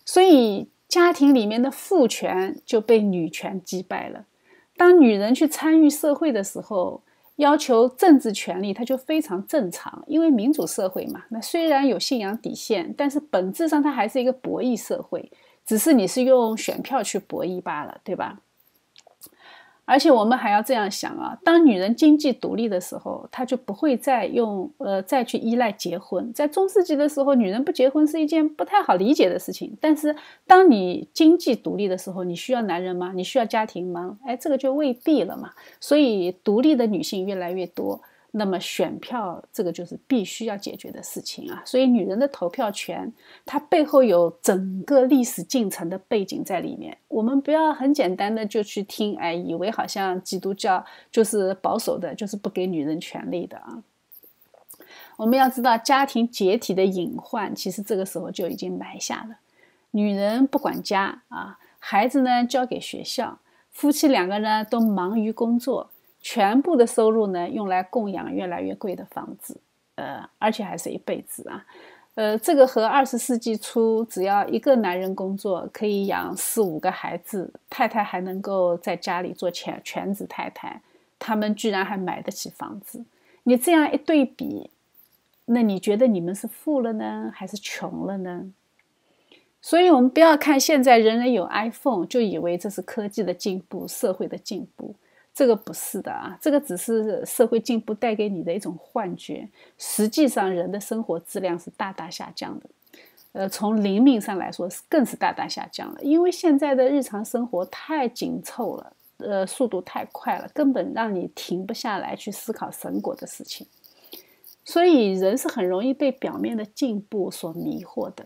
Speaker 1: 所以家庭里面的父权就被女权击败了。当女人去参与社会的时候，要求政治权利，它就非常正常，因为民主社会嘛。那虽然有信仰底线，但是本质上它还是一个博弈社会，只是你是用选票去博弈罢了，对吧？而且我们还要这样想啊，当女人经济独立的时候，她就不会再用呃再去依赖结婚。在中世纪的时候，女人不结婚是一件不太好理解的事情。但是当你经济独立的时候，你需要男人吗？你需要家庭吗？哎，这个就未必了嘛。所以独立的女性越来越多。那么选票这个就是必须要解决的事情啊，所以女人的投票权，它背后有整个历史进程的背景在里面。我们不要很简单的就去听，哎，以为好像基督教就是保守的，就是不给女人权利的啊。我们要知道，家庭解体的隐患，其实这个时候就已经埋下了。女人不管家啊，孩子呢交给学校，夫妻两个人都忙于工作。全部的收入呢，用来供养越来越贵的房子，呃，而且还是一辈子啊，呃，这个和二十世纪初只要一个男人工作可以养四五个孩子，太太还能够在家里做全全职太太，他们居然还买得起房子。你这样一对比，那你觉得你们是富了呢，还是穷了呢？所以，我们不要看现在人人有 iPhone，就以为这是科技的进步，社会的进步。这个不是的啊，这个只是社会进步带给你的一种幻觉。实际上，人的生活质量是大大下降的。呃，从灵敏上来说，是更是大大下降了。因为现在的日常生活太紧凑了，呃，速度太快了，根本让你停不下来去思考神果的事情。所以，人是很容易被表面的进步所迷惑的。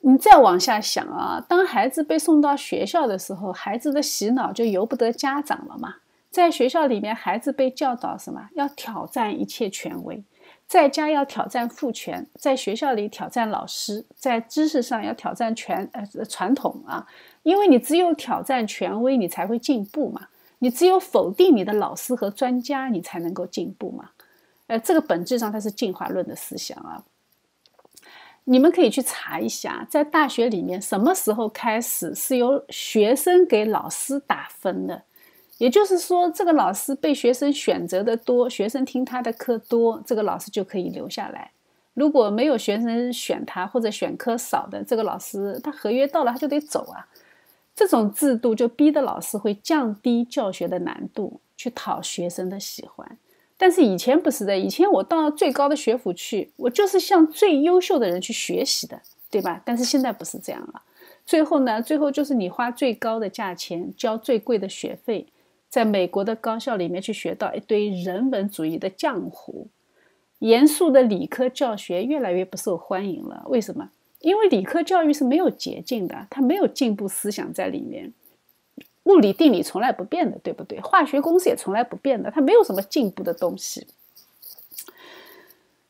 Speaker 1: 你再往下想啊，当孩子被送到学校的时候，孩子的洗脑就由不得家长了嘛。在学校里面，孩子被教导什么？要挑战一切权威，在家要挑战父权，在学校里挑战老师，在知识上要挑战权呃传统啊。因为你只有挑战权威，你才会进步嘛。你只有否定你的老师和专家，你才能够进步嘛。呃，这个本质上它是进化论的思想啊。你们可以去查一下，在大学里面什么时候开始是由学生给老师打分的？也就是说，这个老师被学生选择的多，学生听他的课多，这个老师就可以留下来。如果没有学生选他或者选科少的，这个老师他合约到了他就得走啊。这种制度就逼得老师会降低教学的难度，去讨学生的喜欢。但是以前不是的，以前我到最高的学府去，我就是向最优秀的人去学习的，对吧？但是现在不是这样了。最后呢，最后就是你花最高的价钱，交最贵的学费，在美国的高校里面去学到一堆人文主义的浆糊，严肃的理科教学越来越不受欢迎了。为什么？因为理科教育是没有捷径的，它没有进步思想在里面。物理定理从来不变的，对不对？化学公式也从来不变的，它没有什么进步的东西。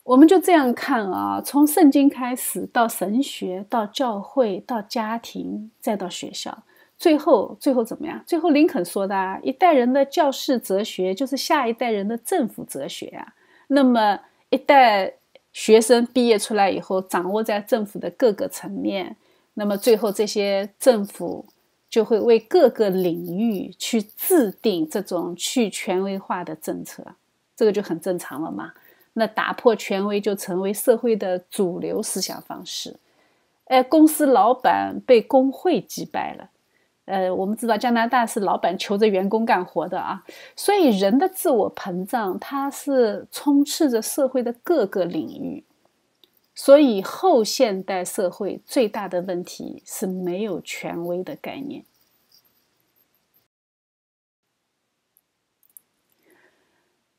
Speaker 1: 我们就这样看啊，从圣经开始，到神学，到教会，到家庭，再到学校，最后，最后怎么样？最后林肯说的啊，一代人的教士哲学就是下一代人的政府哲学啊。那么，一代学生毕业出来以后，掌握在政府的各个层面，那么最后这些政府。就会为各个领域去制定这种去权威化的政策，这个就很正常了嘛。那打破权威就成为社会的主流思想方式。哎，公司老板被工会击败了，呃，我们知道加拿大是老板求着员工干活的啊，所以人的自我膨胀，它是充斥着社会的各个领域。所以后现代社会最大的问题是没有权威的概念。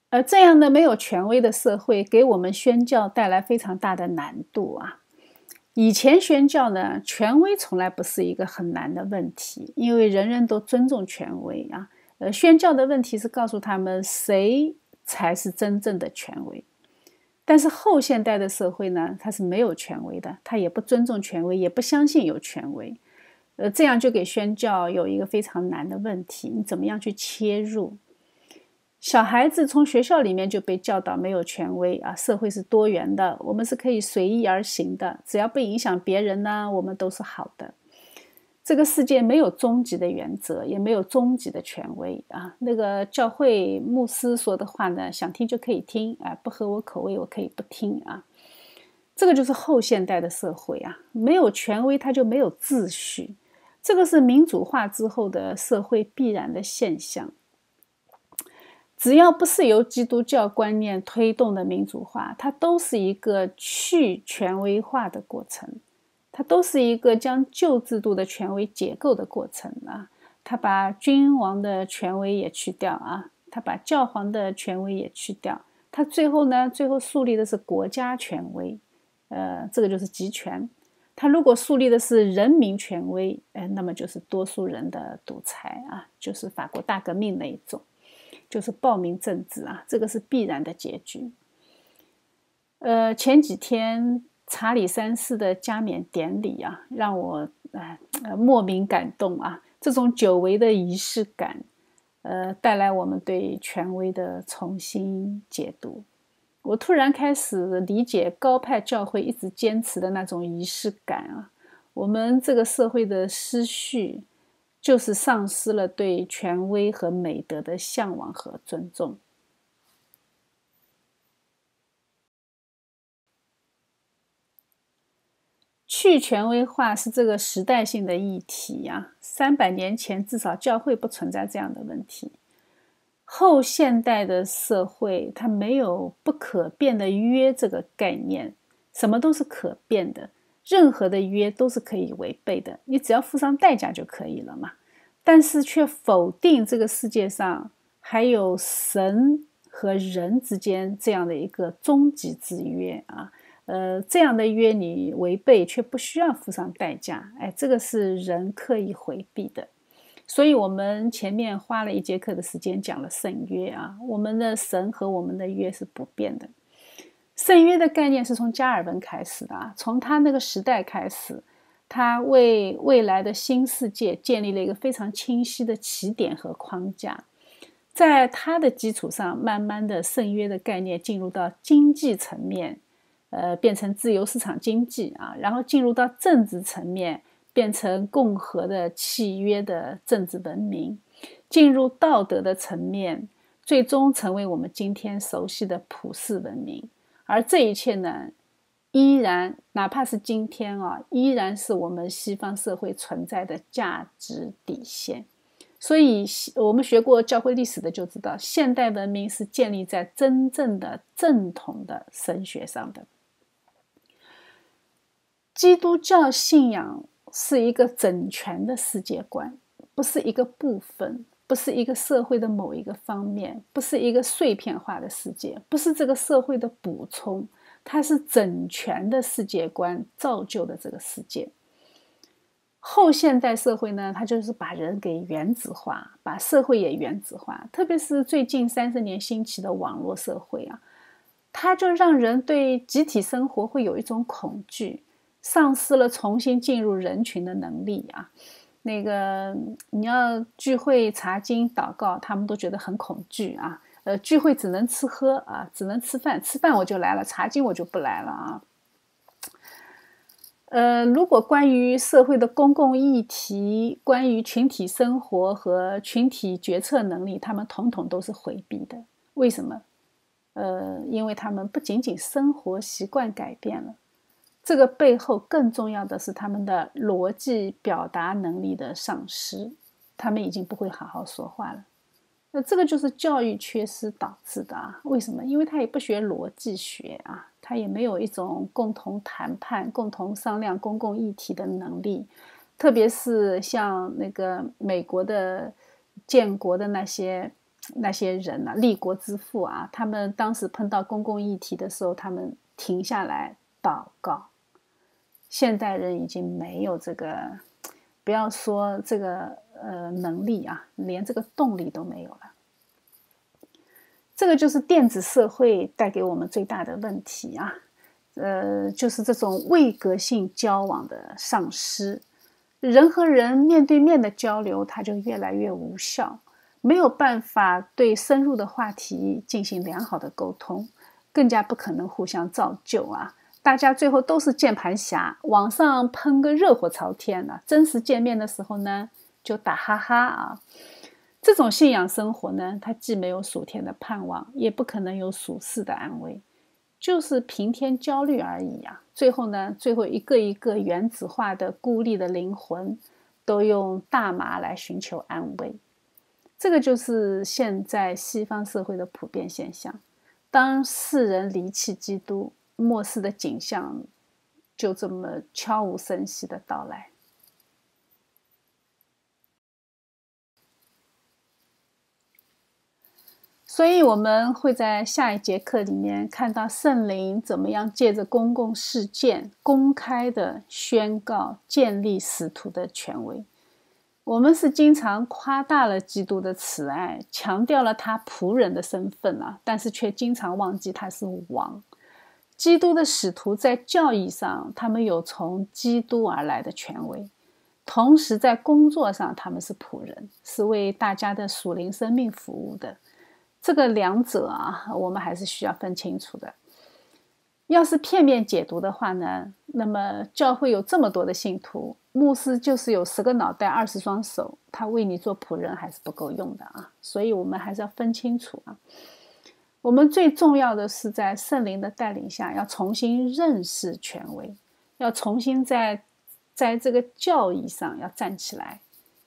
Speaker 1: 而这样的没有权威的社会，给我们宣教带来非常大的难度啊！以前宣教呢，权威从来不是一个很难的问题，因为人人都尊重权威啊。呃，宣教的问题是告诉他们谁才是真正的权威。但是后现代的社会呢，它是没有权威的，他也不尊重权威，也不相信有权威。呃，这样就给宣教有一个非常难的问题：你怎么样去切入？小孩子从学校里面就被教导没有权威啊，社会是多元的，我们是可以随意而行的，只要不影响别人呢，我们都是好的。这个世界没有终极的原则，也没有终极的权威啊。那个教会牧师说的话呢，想听就可以听啊，不合我口味我可以不听啊。这个就是后现代的社会啊，没有权威它就没有秩序，这个是民主化之后的社会必然的现象。只要不是由基督教观念推动的民主化，它都是一个去权威化的过程，它都是一个将旧制度的权威解构的过程啊。他把君王的权威也去掉啊，他把教皇的权威也去掉，他最后呢，最后树立的是国家权威，呃，这个就是集权。他如果树立的是人民权威，呃，那么就是多数人的独裁啊，就是法国大革命那一种。就是暴民政治啊，这个是必然的结局。呃，前几天查理三世的加冕典礼啊，让我呃莫名感动啊。这种久违的仪式感，呃，带来我们对权威的重新解读。我突然开始理解高派教会一直坚持的那种仪式感啊。我们这个社会的失序。就是丧失了对权威和美德的向往和尊重。去权威化是这个时代性的议题呀。三百年前，至少教会不存在这样的问题。后现代的社会，它没有不可变的约这个概念，什么都是可变的。任何的约都是可以违背的，你只要付上代价就可以了嘛。但是却否定这个世界上还有神和人之间这样的一个终极之约啊，呃，这样的约你违背却不需要付上代价，哎，这个是人刻意回避的。所以，我们前面花了一节课的时间讲了圣约啊，我们的神和我们的约是不变的。圣约的概念是从加尔文开始的啊，从他那个时代开始，他为未来的新世界建立了一个非常清晰的起点和框架，在他的基础上，慢慢的圣约的概念进入到经济层面，呃，变成自由市场经济啊，然后进入到政治层面，变成共和的契约的政治文明，进入道德的层面，最终成为我们今天熟悉的普世文明。而这一切呢，依然哪怕是今天啊，依然是我们西方社会存在的价值底线。所以，我们学过教会历史的就知道，现代文明是建立在真正的正统的神学上的。基督教信仰是一个整全的世界观，不是一个部分。不是一个社会的某一个方面，不是一个碎片化的世界，不是这个社会的补充，它是整全的世界观造就的这个世界。后现代社会呢，它就是把人给原子化，把社会也原子化，特别是最近三十年兴起的网络社会啊，它就让人对集体生活会有一种恐惧，丧失了重新进入人群的能力啊。那个你要聚会查经祷告，他们都觉得很恐惧啊。呃，聚会只能吃喝啊，只能吃饭，吃饭我就来了，查经我就不来了啊。呃，如果关于社会的公共议题、关于群体生活和群体决策能力，他们统统都是回避的。为什么？呃，因为他们不仅仅生活习惯改变了。这个背后更重要的是他们的逻辑表达能力的丧失。他们已经不会好好说话了。那这个就是教育缺失导致的啊？为什么？因为他也不学逻辑学啊，他也没有一种共同谈判、共同商量公共议题的能力。特别是像那个美国的建国的那些那些人啊，立国之父啊，他们当时碰到公共议题的时候，他们停下来祷告。现代人已经没有这个，不要说这个呃能力啊，连这个动力都没有了。这个就是电子社会带给我们最大的问题啊，呃，就是这种位格性交往的丧失，人和人面对面的交流，它就越来越无效，没有办法对深入的话题进行良好的沟通，更加不可能互相造就啊。大家最后都是键盘侠，网上喷个热火朝天呢，真实见面的时候呢，就打哈哈啊。这种信仰生活呢，它既没有属天的盼望，也不可能有属世的安慰，就是平添焦虑而已呀。最后呢，最后一个一个原子化的孤立的灵魂，都用大麻来寻求安慰。这个就是现在西方社会的普遍现象。当世人离弃基督。末世的景象就这么悄无声息的到来，所以我们会在下一节课里面看到圣灵怎么样借着公共事件公开的宣告建立使徒的权威。我们是经常夸大了基督的慈爱，强调了他仆人的身份啊，但是却经常忘记他是王。基督的使徒在教义上，他们有从基督而来的权威；同时在工作上，他们是仆人，是为大家的属灵生命服务的。这个两者啊，我们还是需要分清楚的。要是片面解读的话呢，那么教会有这么多的信徒，牧师就是有十个脑袋、二十双手，他为你做仆人还是不够用的啊！所以我们还是要分清楚啊。我们最重要的是在圣灵的带领下，要重新认识权威，要重新在在这个教义上要站起来。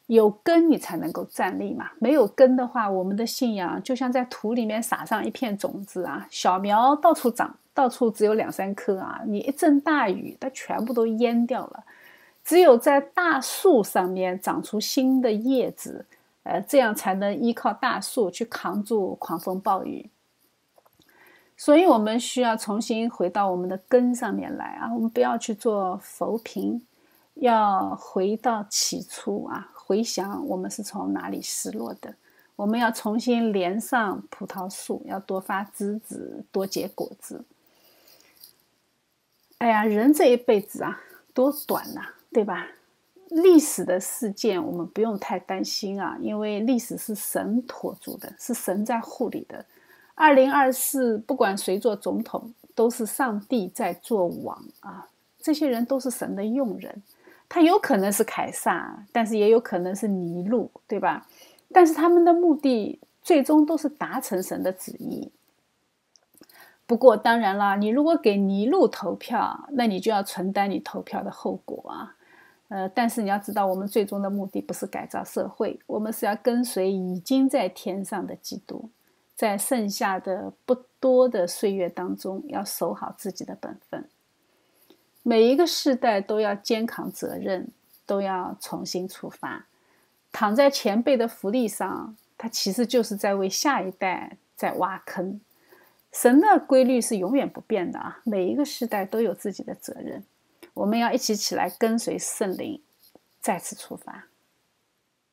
Speaker 1: 有根你才能够站立嘛，没有根的话，我们的信仰就像在土里面撒上一片种子啊，小苗到处长，到处只有两三颗啊，你一阵大雨，它全部都淹掉了。只有在大树上面长出新的叶子，呃，这样才能依靠大树去扛住狂风暴雨。所以，我们需要重新回到我们的根上面来啊！我们不要去做浮萍，要回到起初啊！回想我们是从哪里失落的，我们要重新连上葡萄树，要多发枝子，多结果子。哎呀，人这一辈子啊，多短呐，对吧？历史的事件我们不用太担心啊，因为历史是神托住的，是神在护理的。二零二四，不管谁做总统，都是上帝在做王啊！这些人都是神的用人，他有可能是凯撒，但是也有可能是尼禄，对吧？但是他们的目的最终都是达成神的旨意。不过，当然啦，你如果给尼禄投票，那你就要承担你投票的后果啊！呃，但是你要知道，我们最终的目的不是改造社会，我们是要跟随已经在天上的基督。在剩下的不多的岁月当中，要守好自己的本分。每一个世代都要肩扛责任，都要重新出发。躺在前辈的福利上，他其实就是在为下一代在挖坑。神的规律是永远不变的啊！每一个世代都有自己的责任，我们要一起起来跟随圣灵，再次出发。